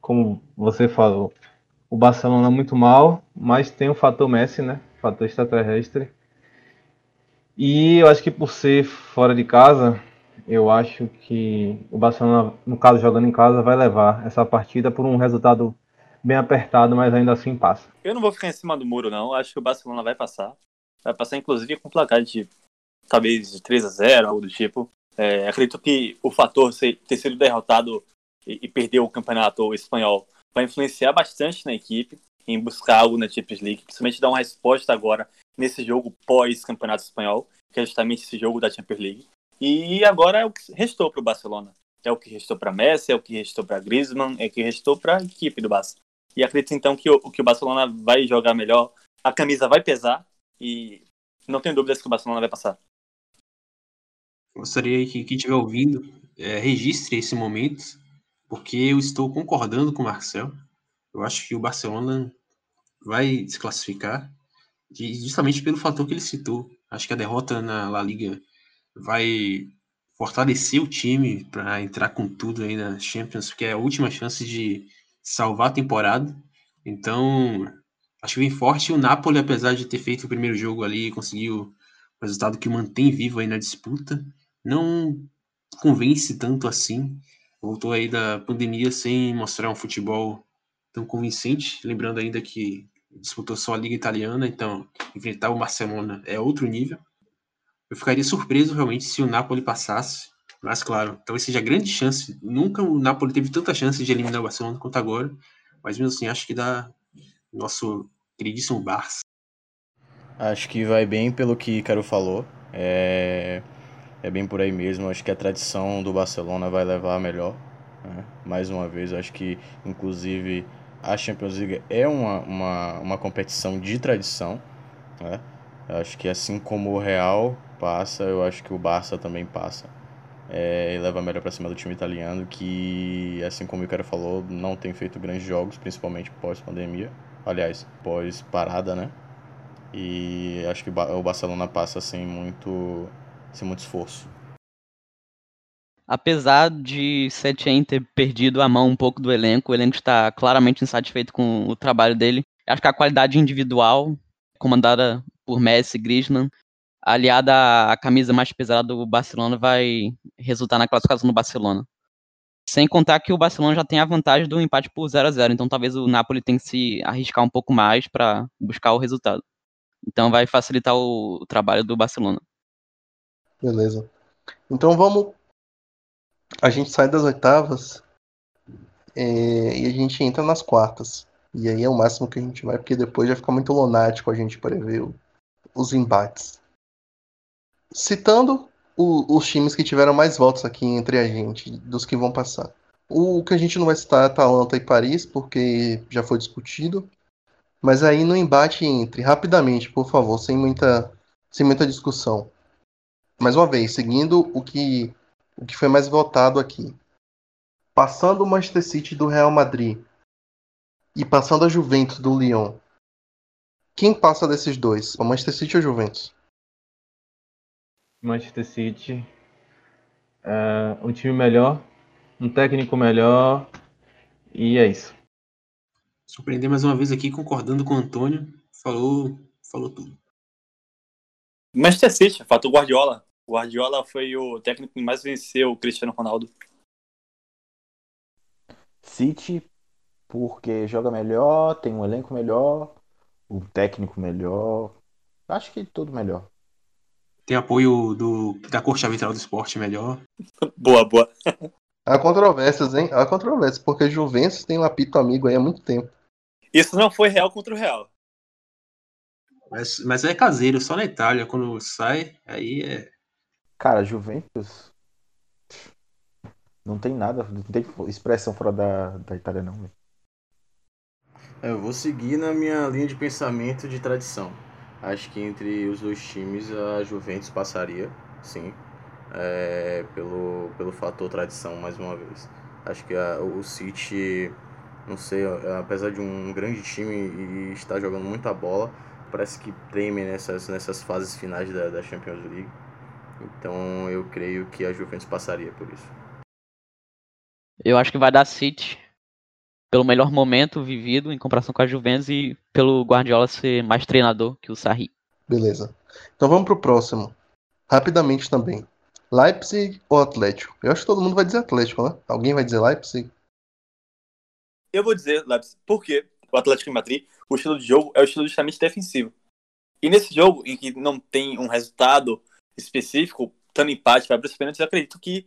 Como você falou, o Barcelona muito mal, mas tem o fator Messi, né? Fator extraterrestre. E eu acho que por ser fora de casa, eu acho que o Barcelona, no caso jogando em casa, vai levar essa partida por um resultado bem apertado, mas ainda assim passa. Eu não vou ficar em cima do muro, não. Acho que o Barcelona vai passar. Vai passar, inclusive, com placar de talvez de 3 a 0 algo do tipo. É, acredito que o fator ter sido derrotado e, e perder o campeonato espanhol vai influenciar bastante na equipe em buscar algo na Champions League, principalmente dar uma resposta agora nesse jogo pós-campeonato espanhol, que é justamente esse jogo da Champions League. E agora é o que restou para o Barcelona. É o que restou para Messi, é o que restou para Griezmann, é o que restou para a equipe do Barça. E acredito então que o, que o Barcelona vai jogar melhor, a camisa vai pesar e não tenho dúvidas que o Barcelona vai passar. Gostaria que quem estiver ouvindo é, registre esse momento, porque eu estou concordando com o Marcel. Eu acho que o Barcelona vai se classificar justamente pelo fator que ele citou. Acho que a derrota na La Liga vai fortalecer o time para entrar com tudo aí na Champions, porque é a última chance de salvar a temporada. Então, acho que vem forte. O Napoli, apesar de ter feito o primeiro jogo ali, conseguiu um resultado que mantém vivo aí na disputa, não convence tanto assim. Voltou aí da pandemia sem mostrar um futebol tão convincente. Lembrando ainda que disputou só a Liga Italiana, então enfrentar o Barcelona é outro nível. Eu ficaria surpreso realmente se o Napoli passasse, mas claro, talvez seja grande chance. Nunca o Napoli teve tanta chance de eliminar o Barcelona quanto agora, mas mesmo assim acho que dá nosso queridíssimo Barça. Acho que vai bem pelo que Caro falou. É, é bem por aí mesmo. Acho que a tradição do Barcelona vai levar a melhor. Né? Mais uma vez, acho que inclusive a Champions League é uma, uma, uma competição de tradição. Né? Acho que assim como o Real passa, eu acho que o Barça também passa. É, e leva melhor para cima do time italiano, que, assim como o cara falou, não tem feito grandes jogos, principalmente pós-pandemia. Aliás, pós-parada, né? E acho que o Barcelona passa sem muito, sem muito esforço apesar de Setien ter perdido a mão um pouco do elenco, o elenco está claramente insatisfeito com o trabalho dele. Acho que a qualidade individual, comandada por Messi e Griezmann, aliada à camisa mais pesada do Barcelona, vai resultar na classificação do Barcelona. Sem contar que o Barcelona já tem a vantagem do empate por 0 a 0 então talvez o Napoli tenha que se arriscar um pouco mais para buscar o resultado. Então vai facilitar o, o trabalho do Barcelona. Beleza. Então vamos a gente sai das oitavas é, e a gente entra nas quartas. E aí é o máximo que a gente vai, porque depois já fica muito lunático a gente prever o, os embates. Citando o, os times que tiveram mais votos aqui entre a gente, dos que vão passar. O que a gente não vai citar é Atalanta e Paris, porque já foi discutido. Mas aí no embate entre, rapidamente, por favor, sem muita, sem muita discussão. Mais uma vez, seguindo o que o que foi mais votado aqui. Passando o Manchester City do Real Madrid e passando a Juventus do Lyon. Quem passa desses dois? O Manchester City ou Juventus? Manchester City. É, um time melhor, um técnico melhor e é isso. Surpreender mais uma vez aqui, concordando com o Antônio. Falou, falou tudo. Manchester City, fato Guardiola. O Guardiola foi o técnico que mais venceu o Cristiano Ronaldo. City, porque joga melhor, tem um elenco melhor, um técnico melhor. Acho que tudo melhor. Tem apoio do, da Corte Arbitral do Esporte melhor. boa, boa. Há controvérsias, hein? Há controvérsias, porque Juventus tem um apito amigo aí há muito tempo. Isso não foi real contra o Real. Mas, mas é caseiro, só na Itália. Quando sai, aí é Cara, Juventus. Não tem nada, não tem expressão fora da, da Itália, não. É, eu vou seguir na minha linha de pensamento de tradição. Acho que entre os dois times a Juventus passaria, sim. É, pelo, pelo fator tradição, mais uma vez. Acho que a, o City, não sei, apesar de um grande time e estar jogando muita bola, parece que treme nessas, nessas fases finais da, da Champions League. Então eu creio que a Juventus passaria por isso. Eu acho que vai dar City. pelo melhor momento vivido em comparação com a Juventus e pelo Guardiola ser mais treinador que o Sarri. Beleza. Então vamos pro próximo. Rapidamente também. Leipzig ou Atlético? Eu acho que todo mundo vai dizer Atlético, né? Alguém vai dizer Leipzig? Eu vou dizer Leipzig, porque o Atlético de Madrid, o estilo de jogo é o estilo justamente defensivo. E nesse jogo, em que não tem um resultado específico, tanto empate, vai para os pênaltis, eu acredito que.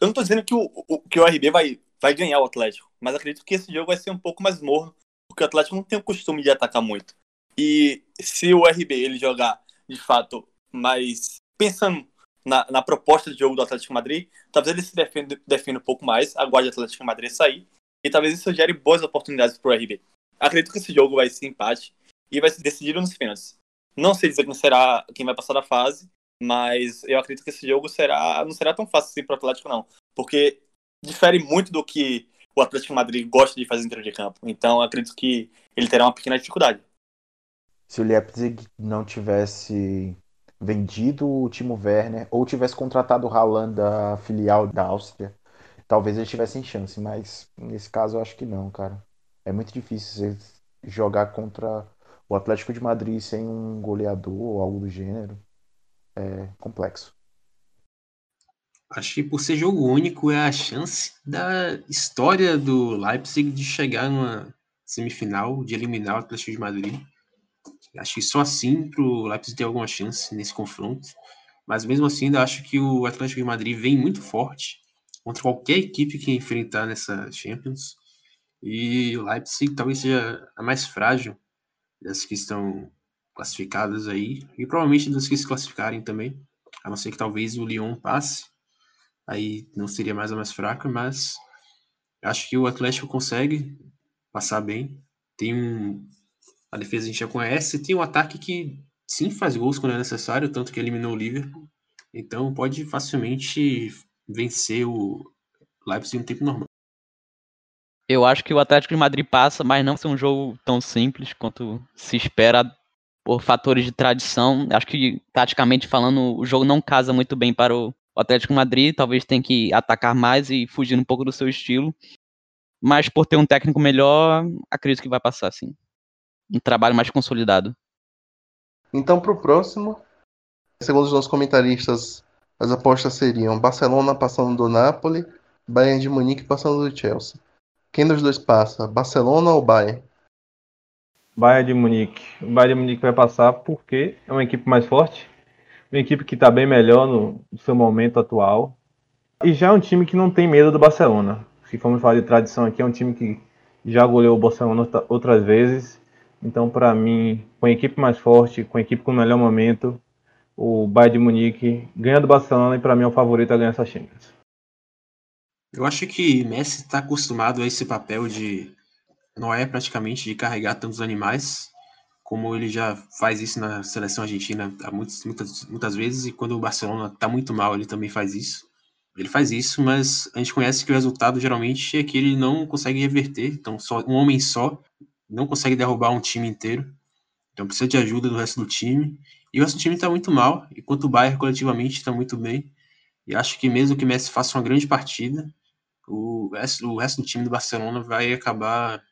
Eu não estou dizendo que o, o, que o RB vai, vai ganhar o Atlético, mas acredito que esse jogo vai ser um pouco mais morno, porque o Atlético não tem o costume de atacar muito. E se o RB ele jogar de fato mais pensando na, na proposta de jogo do Atlético Madrid, talvez ele se defenda, defenda um pouco mais, aguarde o Atlético Madrid sair, e talvez isso gere boas oportunidades para o RB. Acredito que esse jogo vai ser empate e vai ser decidido nos pênaltis. Não sei dizer quem será quem vai passar da fase, mas eu acredito que esse jogo será não será tão fácil assim para o Atlético não, porque difere muito do que o Atlético Madrid gosta de fazer dentro de campo. Então acredito que ele terá uma pequena dificuldade. Se o Leipzig não tivesse vendido o Timo Werner ou tivesse contratado o Haaland da filial da Áustria, talvez eles tivessem chance, mas nesse caso eu acho que não, cara. É muito difícil jogar contra o Atlético de Madrid sem um goleador ou algo do gênero. É complexo. Acho que por ser jogo único é a chance da história do Leipzig de chegar numa semifinal, de eliminar o Atlético de Madrid. Acho que só assim para o Leipzig ter alguma chance nesse confronto. Mas mesmo assim, ainda acho que o Atlético de Madrid vem muito forte contra qualquer equipe que enfrentar nessa Champions. E o Leipzig talvez seja a mais frágil das que estão classificadas aí. E provavelmente das que se classificarem também. A não ser que talvez o Lyon passe. Aí não seria mais a mais fraca, mas acho que o Atlético consegue passar bem. Tem um a defesa a gente já conhece. Tem um ataque que sim faz gols quando é necessário, tanto que eliminou o Liverpool. Então pode facilmente vencer o Leipzig no tempo normal. Eu acho que o Atlético de Madrid passa, mas não ser um jogo tão simples quanto se espera por fatores de tradição. Acho que, taticamente falando, o jogo não casa muito bem para o Atlético Madrid. Talvez tenha que atacar mais e fugir um pouco do seu estilo. Mas por ter um técnico melhor, acredito que vai passar, sim um trabalho mais consolidado. Então, para o próximo, segundo os nossos comentaristas, as apostas seriam Barcelona passando do Napoli, Bayern de Munique passando do Chelsea. Quem dos dois passa, Barcelona ou Bayern? Bayern de Munique. O Bayern de Munique vai passar porque é uma equipe mais forte, uma equipe que está bem melhor no, seu momento atual. E já é um time que não tem medo do Barcelona. Se formos falar de tradição aqui, é um time que já goleou o Barcelona outras vezes então, para mim, com a equipe mais forte, com a equipe com o melhor momento, o Bayern de Munique ganha do Barcelona e para mim é o favorito a ganhar essa Champions. Eu acho que Messi está acostumado a esse papel de não é praticamente de carregar tantos animais, como ele já faz isso na seleção argentina há muitas, muitas, muitas vezes, e quando o Barcelona está muito mal, ele também faz isso. Ele faz isso, mas a gente conhece que o resultado geralmente é que ele não consegue reverter. Então, só um homem só não consegue derrubar um time inteiro. Então precisa de ajuda do resto do time. E o resto do time está muito mal, enquanto o Bayern coletivamente está muito bem. E acho que mesmo que o Messi faça uma grande partida, o resto, o resto do time do Barcelona vai acabar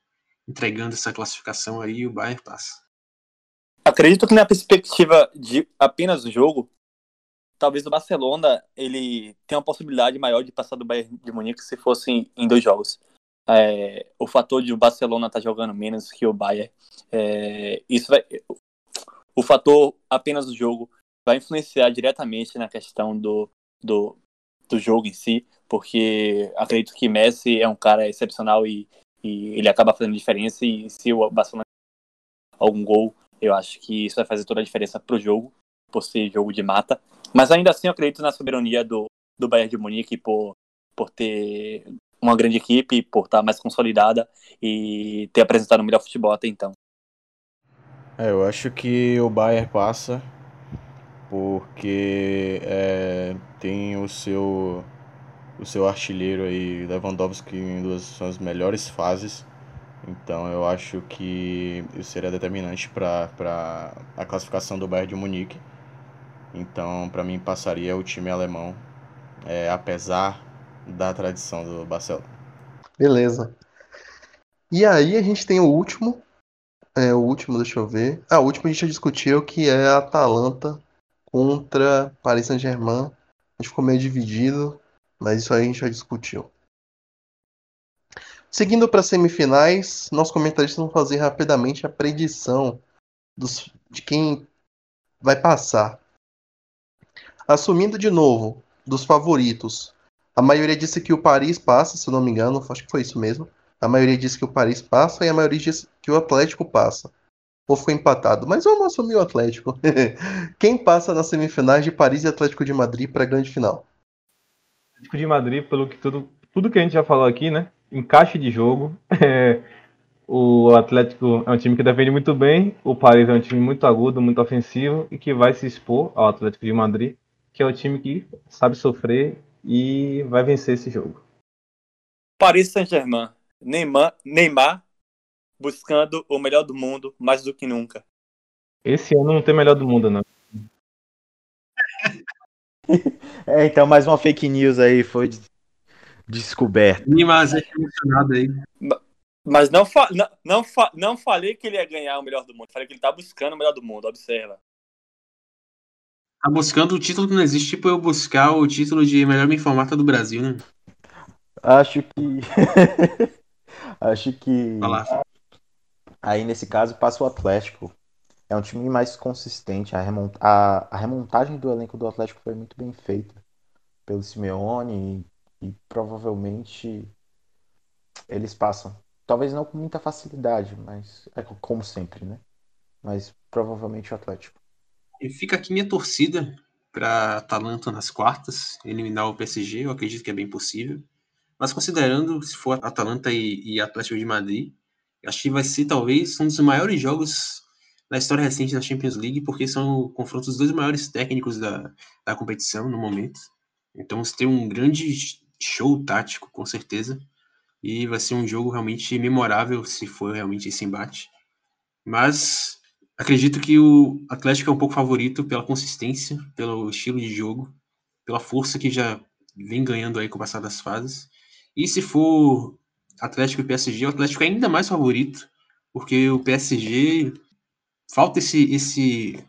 entregando essa classificação aí o Bayern passa. Acredito que na perspectiva de apenas o jogo, talvez o Barcelona ele tenha uma possibilidade maior de passar do Bayern de Munique se fosse em dois jogos é, o fator de o Barcelona estar tá jogando menos que o Bayern, é, isso vai, o fator apenas do jogo vai influenciar diretamente na questão do, do, do jogo em si, porque acredito que Messi é um cara excepcional e, e ele acaba fazendo diferença e se o Barcelona algum gol, eu acho que isso vai fazer toda a diferença pro jogo, por ser jogo de mata. Mas ainda assim eu acredito na soberania do, do Bayern de Munique por, por ter uma grande equipe, por estar mais consolidada e ter apresentado o melhor futebol até então. É, eu acho que o Bayern passa porque é, tem o seu o seu artilheiro aí, Lewandowski, em duas suas melhores fases. Então eu acho que isso seria determinante para a classificação do Bayern de Munique. Então, para mim, passaria o time alemão, é, apesar da tradição do Barcelona. Beleza. E aí a gente tem o último. É, o último, deixa eu ver. Ah, o último a gente já discutiu que é a Atalanta contra Paris Saint-Germain. A gente ficou meio dividido, mas isso aí a gente já discutiu. Seguindo para as semifinais, nossos comentaristas vão fazer rapidamente a predição dos, de quem vai passar. Assumindo de novo, dos favoritos, a maioria disse que o Paris passa, se não me engano, acho que foi isso mesmo. A maioria disse que o Paris passa e a maioria disse que o Atlético passa. Ou foi empatado, mas vamos assumir o Atlético. Quem passa nas semifinais de Paris e Atlético de Madrid para a grande final? Atlético de Madrid, pelo que tudo, tudo que a gente já falou aqui, né? encaixe de jogo. É, o Atlético é um time que defende muito bem, o Paris é um time muito agudo, muito ofensivo e que vai se expor ao Atlético de Madrid, que é o time que sabe sofrer e vai vencer esse jogo. Paris Saint-Germain, Neymar, Neymar buscando o melhor do mundo mais do que nunca. Esse ano não tem melhor do mundo, não. É, então mais uma fake news aí foi descoberto. Mas é emocionado aí. Mas não, fa não, não, fa não falei que ele ia ganhar o melhor do mundo. Falei que ele tá buscando o melhor do mundo, observa. Tá buscando o título que não existe, tipo eu buscar o título de melhor me informata do Brasil, né? Acho que. Acho que. Olá. Aí nesse caso passa o Atlético. É um time mais consistente. A, a... a remontagem do elenco do Atlético foi muito bem feita pelo Simeone e provavelmente eles passam. Talvez não com muita facilidade, mas é como sempre, né? Mas provavelmente o Atlético. E fica aqui minha torcida para Atalanta nas quartas, eliminar o PSG, eu acredito que é bem possível. Mas considerando se for Atalanta e, e Atlético de Madrid, acho que vai ser talvez um dos maiores jogos da história recente da Champions League, porque são confrontos dos dois maiores técnicos da, da competição no momento. Então você tem um grande show tático, com certeza. E vai ser um jogo realmente memorável se for realmente esse embate. Mas acredito que o Atlético é um pouco favorito pela consistência, pelo estilo de jogo, pela força que já vem ganhando aí com o passar das fases. E se for Atlético e PSG, o Atlético é ainda mais favorito, porque o PSG falta esse esse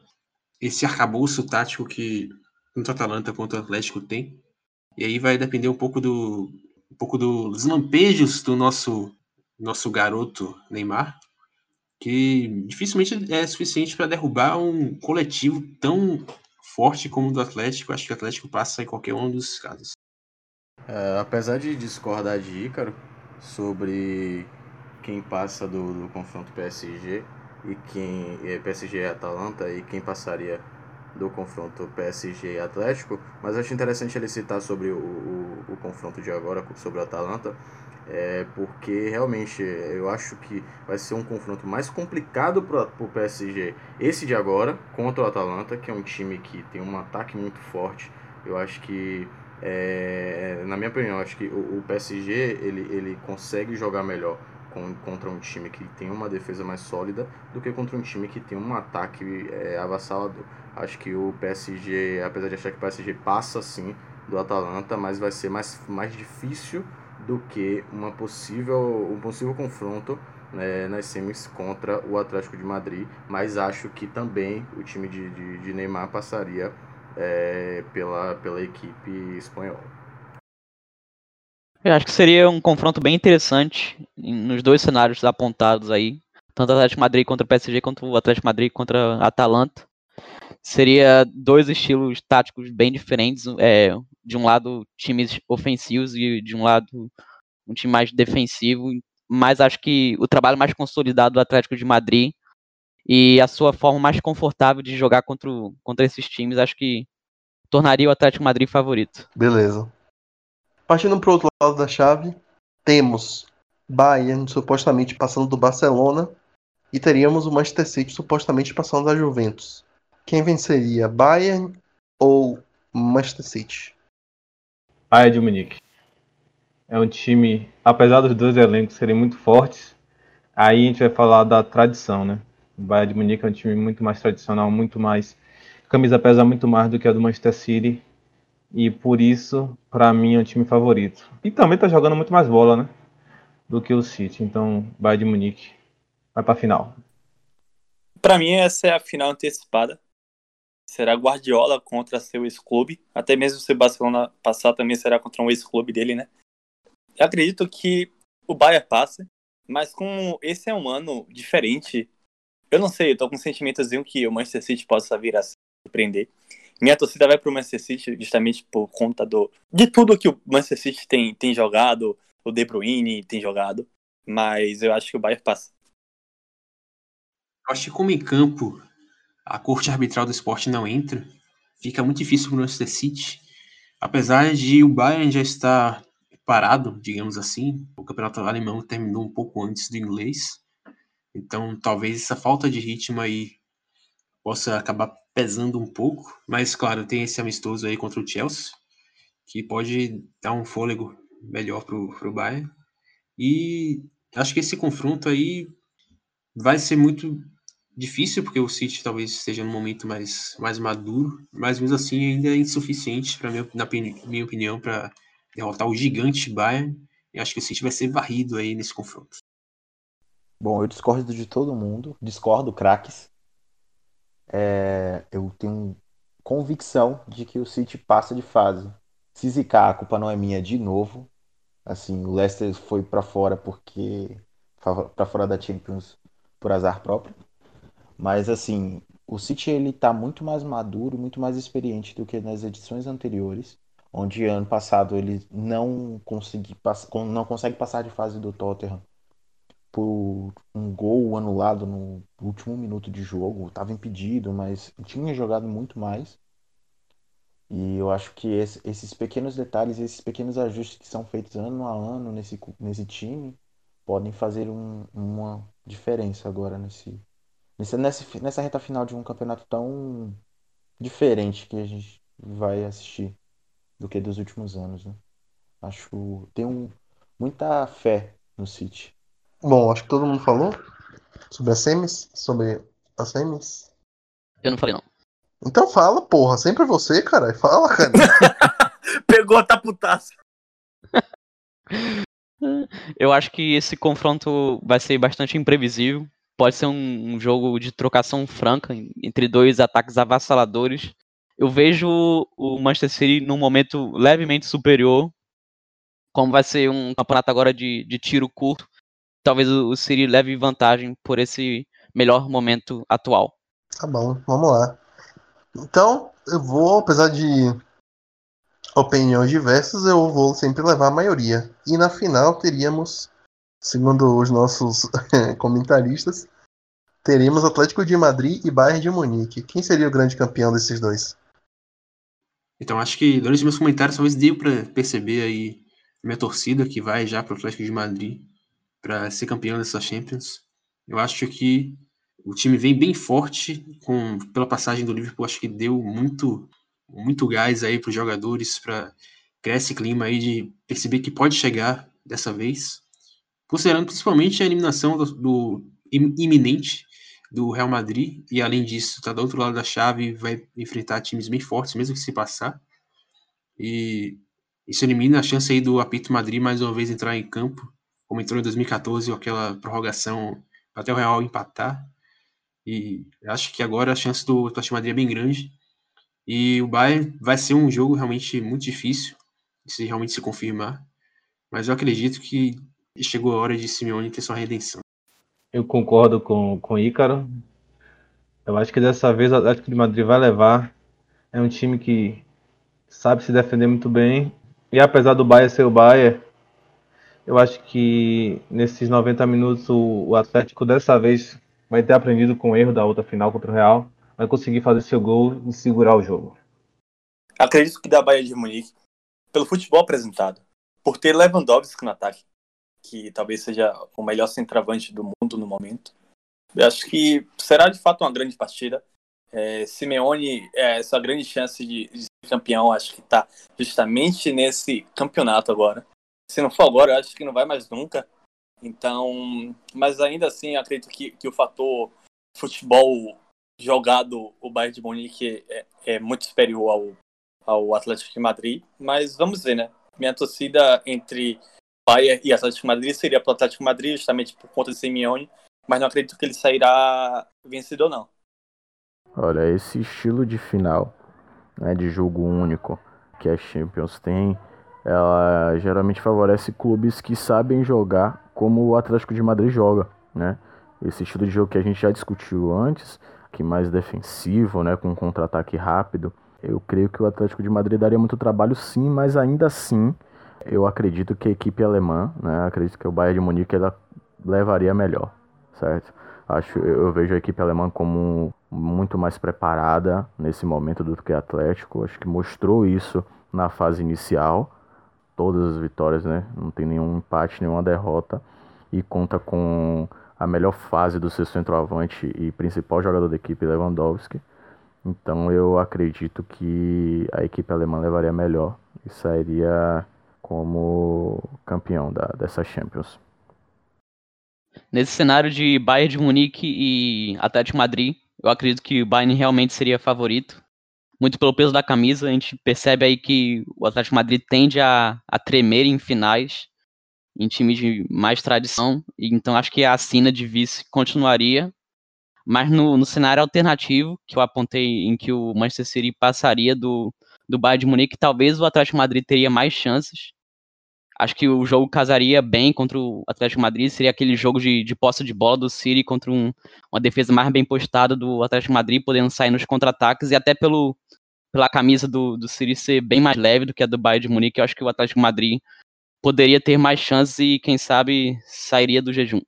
esse arcabouço tático que tanto Atalanta quanto o Atlético tem. E aí vai depender um pouco do um pouco dos lampejos do nosso nosso garoto Neymar, que dificilmente é suficiente para derrubar um coletivo tão forte como o do Atlético. Acho que o Atlético passa em qualquer um dos casos. É, apesar de discordar de Ícaro sobre quem passa do, do confronto PSG e quem é PSG e Atalanta e quem passaria do confronto PSG e Atlético, mas acho interessante ele citar sobre o, o, o confronto de agora, sobre o Atalanta, é, porque realmente eu acho que vai ser um confronto mais complicado para o PSG esse de agora contra o Atalanta, que é um time que tem um ataque muito forte. Eu acho que, é, na minha opinião, acho que o, o PSG ele, ele consegue jogar melhor contra um time que tem uma defesa mais sólida do que contra um time que tem um ataque é, avassalador. Acho que o PSG, apesar de achar que o PSG passa sim do Atalanta, mas vai ser mais, mais difícil do que uma possível, um possível confronto né, nas semis contra o Atlético de Madrid. Mas acho que também o time de, de, de Neymar passaria é, pela, pela equipe espanhola. Eu acho que seria um confronto bem interessante nos dois cenários apontados aí, tanto o Atlético Madrid contra o PSG quanto o Atlético Madrid contra a Atalanta seria dois estilos táticos bem diferentes. É, de um lado, times ofensivos e de um lado, um time mais defensivo. Mas acho que o trabalho mais consolidado do Atlético de Madrid e a sua forma mais confortável de jogar contra, contra esses times, acho que tornaria o Atlético Madrid favorito. Beleza. Partindo para o outro lado da chave, temos Bayern supostamente passando do Barcelona e teríamos o Manchester City supostamente passando da Juventus. Quem venceria, Bayern ou Manchester City? Bayern de Munique. É um time, apesar dos dois elencos serem muito fortes, aí a gente vai falar da tradição, né? O Bayern de Munique é um time muito mais tradicional, muito mais camisa pesa muito mais do que a do Manchester City e por isso, para mim, é um time favorito. E também tá jogando muito mais bola, né? do que o City. Então, Bayern de Munique vai para a final. Para mim, essa é a final antecipada. Será Guardiola contra seu ex-clube. Até mesmo se o Barcelona passar, também será contra um ex-clube dele, né? Eu acredito que o Bayern passe, mas como esse é um ano diferente, eu não sei, eu tô com um sentimentozinho que o Manchester City possa vir a surpreender. Minha torcida vai pro Manchester City justamente por conta do de tudo que o Manchester City tem, tem jogado, o De Bruyne tem jogado, mas eu acho que o Bayern passa. Eu acho que como em campo a corte arbitral do esporte não entra, fica muito difícil para o Manchester City. Apesar de o Bayern já estar parado, digamos assim, o campeonato alemão terminou um pouco antes do inglês. Então, talvez essa falta de ritmo aí possa acabar pesando um pouco, mas claro, tem esse amistoso aí contra o Chelsea, que pode dar um fôlego melhor pro, pro Bayern. E acho que esse confronto aí vai ser muito difícil, porque o City talvez esteja num momento mais, mais maduro, mas mesmo assim ainda é insuficiente, pra minha, na minha opinião, para derrotar o gigante Bayern. E acho que o City vai ser varrido aí nesse confronto. Bom, eu discordo de todo mundo, discordo, craques. É, eu tenho convicção de que o City passa de fase. Se zicar, a culpa não é minha de novo. Assim, o Leicester foi para fora porque para fora da Champions por azar próprio. Mas assim, o City ele tá muito mais maduro, muito mais experiente do que nas edições anteriores, onde ano passado ele não consegui não consegue passar de fase do Tottenham por um gol anulado no último minuto de jogo, estava impedido, mas tinha jogado muito mais. E eu acho que esse, esses pequenos detalhes, esses pequenos ajustes que são feitos ano a ano nesse, nesse time, podem fazer um, uma diferença agora nesse, nessa, nessa, nessa reta final de um campeonato tão diferente que a gente vai assistir do que dos últimos anos. Né? Acho tenho muita fé no City. Bom, acho que todo mundo falou sobre as semis, sobre as semis. Eu não falei não. Então fala, porra, sempre você, cara. Fala, cara. Pegou a taputaça. Eu acho que esse confronto vai ser bastante imprevisível. Pode ser um, um jogo de trocação franca entre dois ataques avassaladores. Eu vejo o Manchester City num momento levemente superior. Como vai ser um campeonato agora de, de tiro curto, talvez o City leve vantagem por esse melhor momento atual. Tá bom, vamos lá. Então, eu vou, apesar de opiniões diversas, eu vou sempre levar a maioria. E na final teríamos, segundo os nossos comentaristas, teríamos Atlético de Madrid e Bayern de Munique. Quem seria o grande campeão desses dois? Então, acho que durante meus comentários talvez deu para perceber aí minha torcida que vai já para o Atlético de Madrid para ser campeão dessa Champions. Eu acho que o time vem bem forte com pela passagem do Liverpool, acho que deu muito muito gás aí para os jogadores para criar esse clima aí de perceber que pode chegar dessa vez, considerando principalmente a eliminação do, do iminente do Real Madrid e além disso está do outro lado da chave vai enfrentar times bem fortes mesmo que se passar. E isso elimina a chance aí do apito Madrid mais uma vez entrar em campo como entrou em 2014 com aquela prorrogação até o Real empatar. E acho que agora a chance do Atlético Madrid é bem grande. E o Bayern vai ser um jogo realmente muito difícil, se realmente se confirmar. Mas eu acredito que chegou a hora de Simeone ter sua redenção. Eu concordo com, com o Ícaro. Eu acho que dessa vez o Atlético de Madrid vai levar. É um time que sabe se defender muito bem. E apesar do Bayern ser o Bayern, eu acho que nesses 90 minutos o, Atlético dessa vez vai ter aprendido com o erro da outra final contra o Real, vai conseguir fazer seu gol e segurar o jogo. Acredito que da Bahia de Munique, pelo futebol apresentado, por ter Lewandowski no ataque, que talvez seja o melhor centroavante do mundo no momento, eu acho que será de fato uma grande partida. É, Simeone, é, essa grande chance de, de ser campeão, acho que está justamente nesse campeonato agora. Se não for agora, eu acho que não vai mais nunca. Então, mas ainda assim, acredito que, que o fator futebol jogado, o Bayern de Munique é, é muito superior ao, ao Atlético de Madrid. Mas vamos ver, né? Minha torcida entre Bayern e Atlético Madrid seria pro Atlético Madrid, justamente por conta de Simeone, mas não acredito que ele sairá vencedor, não. Olha, esse estilo de final, né, de jogo único que a Champions tem, ela geralmente favorece clubes que sabem jogar como o Atlético de Madrid joga, né? Esse estilo de jogo que a gente já discutiu antes, que mais defensivo, né, com um contra-ataque rápido. Eu creio que o Atlético de Madrid daria muito trabalho sim, mas ainda assim eu acredito que a equipe alemã, né, acredito que o Bayern de Munique ela levaria melhor, certo? Acho, eu vejo a equipe alemã como muito mais preparada nesse momento do que o Atlético. Acho que mostrou isso na fase inicial. Todas as vitórias, né? Não tem nenhum empate, nenhuma derrota. E conta com a melhor fase do seu centroavante e principal jogador da equipe, Lewandowski. Então eu acredito que a equipe alemã levaria melhor e sairia como campeão da, dessa Champions. Nesse cenário de Bayern de Munique e Atlético Madrid, eu acredito que o Bayern realmente seria favorito. Muito pelo peso da camisa, a gente percebe aí que o Atlético Madrid tende a, a tremer em finais, em times de mais tradição, então acho que a assina de vice continuaria. Mas no, no cenário alternativo, que eu apontei em que o Manchester City passaria do, do Bayern de Munique, talvez o Atlético Madrid teria mais chances, acho que o jogo casaria bem contra o Atlético Madrid, seria aquele jogo de, de posse de bola do City contra um, uma defesa mais bem postada do Atlético Madrid, podendo sair nos contra-ataques, e até pelo, pela camisa do, do City ser bem mais leve do que a do Bayern de Munique, eu acho que o Atlético Madrid poderia ter mais chances e, quem sabe, sairia do jejum.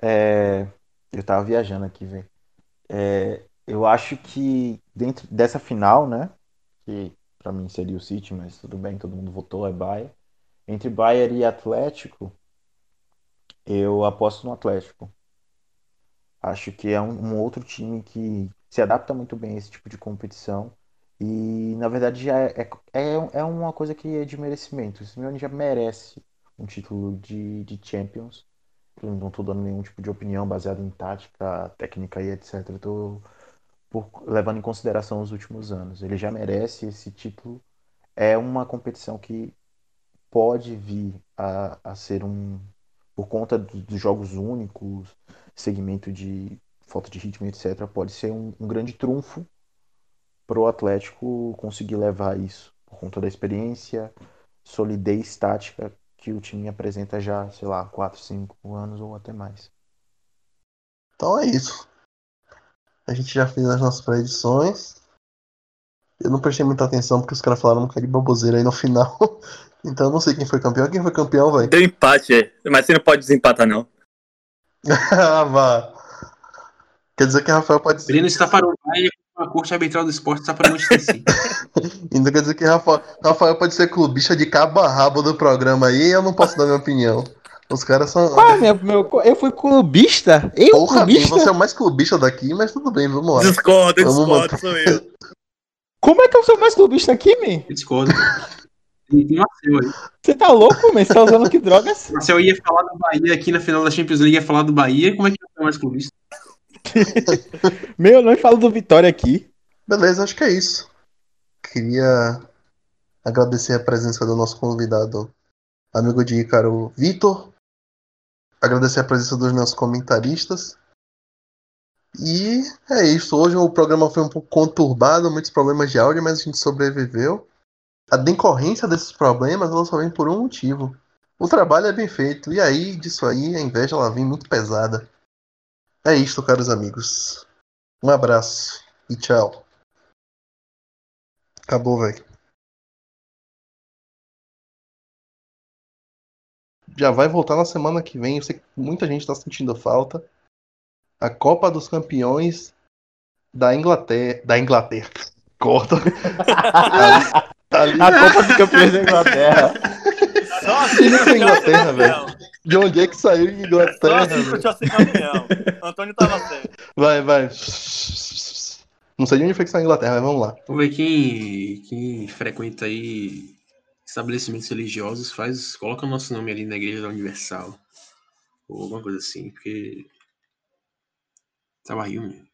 É, eu tava viajando aqui, velho. É, eu acho que dentro dessa final, né, que para mim seria o City, mas tudo bem, todo mundo votou, é Bayern. Entre Bayern e Atlético, eu aposto no Atlético. Acho que é um, um, outro time que se adapta muito bem a esse tipo de competição. E na verdade já é, é, é uma coisa que é de merecimento. O Simeone já merece um título de, de Champions. Eu não estou dando nenhum tipo de opinião baseada em tática, técnica e etc. Estou por, levando em consideração os últimos anos. Ele já merece esse título. É uma competição que pode vir a, a ser um. Por conta dos jogos únicos, segmento de falta de ritmo, etc., pode ser um, um grande trunfo para o Atlético conseguir levar isso, por conta da experiência, solidez tática que o time apresenta já, sei lá, 4, 5 anos ou até mais. Então é isso. A gente já fez as nossas predições. Eu não prestei muita atenção porque os caras falaram um bocado de baboseira aí no final. então eu não sei quem foi campeão. Quem foi campeão, velho? Deu empate, é. Mas você não pode desempatar, não. ah, vá. Quer dizer que o Rafael pode. Breno está para o Bahia a corte arbitral do esporte está para o Manchester então quer dizer que Rafael, Rafael pode ser clubista de cabo a rabo do programa aí e eu não posso dar minha opinião. Os caras são. Ah, meu, meu, eu fui clubista? Eu, Porra, clubista? você é o mais clubista daqui, mas tudo bem, vamos lá. Discordo, discordo, sou eu. Como é que eu sou mais clubista aqui, man? Eu discordo. Você tá louco, man? Você tá usando que drogas? Se eu ia falar do Bahia aqui na final da Champions League, ia falar do Bahia, como é que eu sou mais clubista? Meu, não falo do Vitória aqui. Beleza, acho que é isso. Queria agradecer a presença do nosso convidado, amigo de Ícaro, Vitor agradecer a presença dos nossos comentaristas. E é isso. Hoje o programa foi um pouco conturbado, muitos problemas de áudio, mas a gente sobreviveu. A decorrência desses problemas ela só vem por um motivo. O trabalho é bem feito, e aí disso aí a inveja ela vem muito pesada. É isto, caros amigos. Um abraço e tchau. Acabou, velho. Já vai voltar na semana que vem. Eu sei que muita gente está sentindo falta. A Copa dos Campeões da Inglaterra. Da Inglaterra. Corta. ali, ali. A Copa dos Campeões da Inglaterra. Só assim é Inglaterra, velho. De onde é que saiu em Inglaterra? Só assim campeão. Antônio tava certo. Vai, vai. Não sei de onde foi que saiu a Inglaterra, mas vamos lá. Vamos ver quem, quem frequenta aí estabelecimentos religiosos, faz, coloca o nosso nome ali na Igreja Universal. Ou alguma coisa assim, porque. Tá barril, mesmo.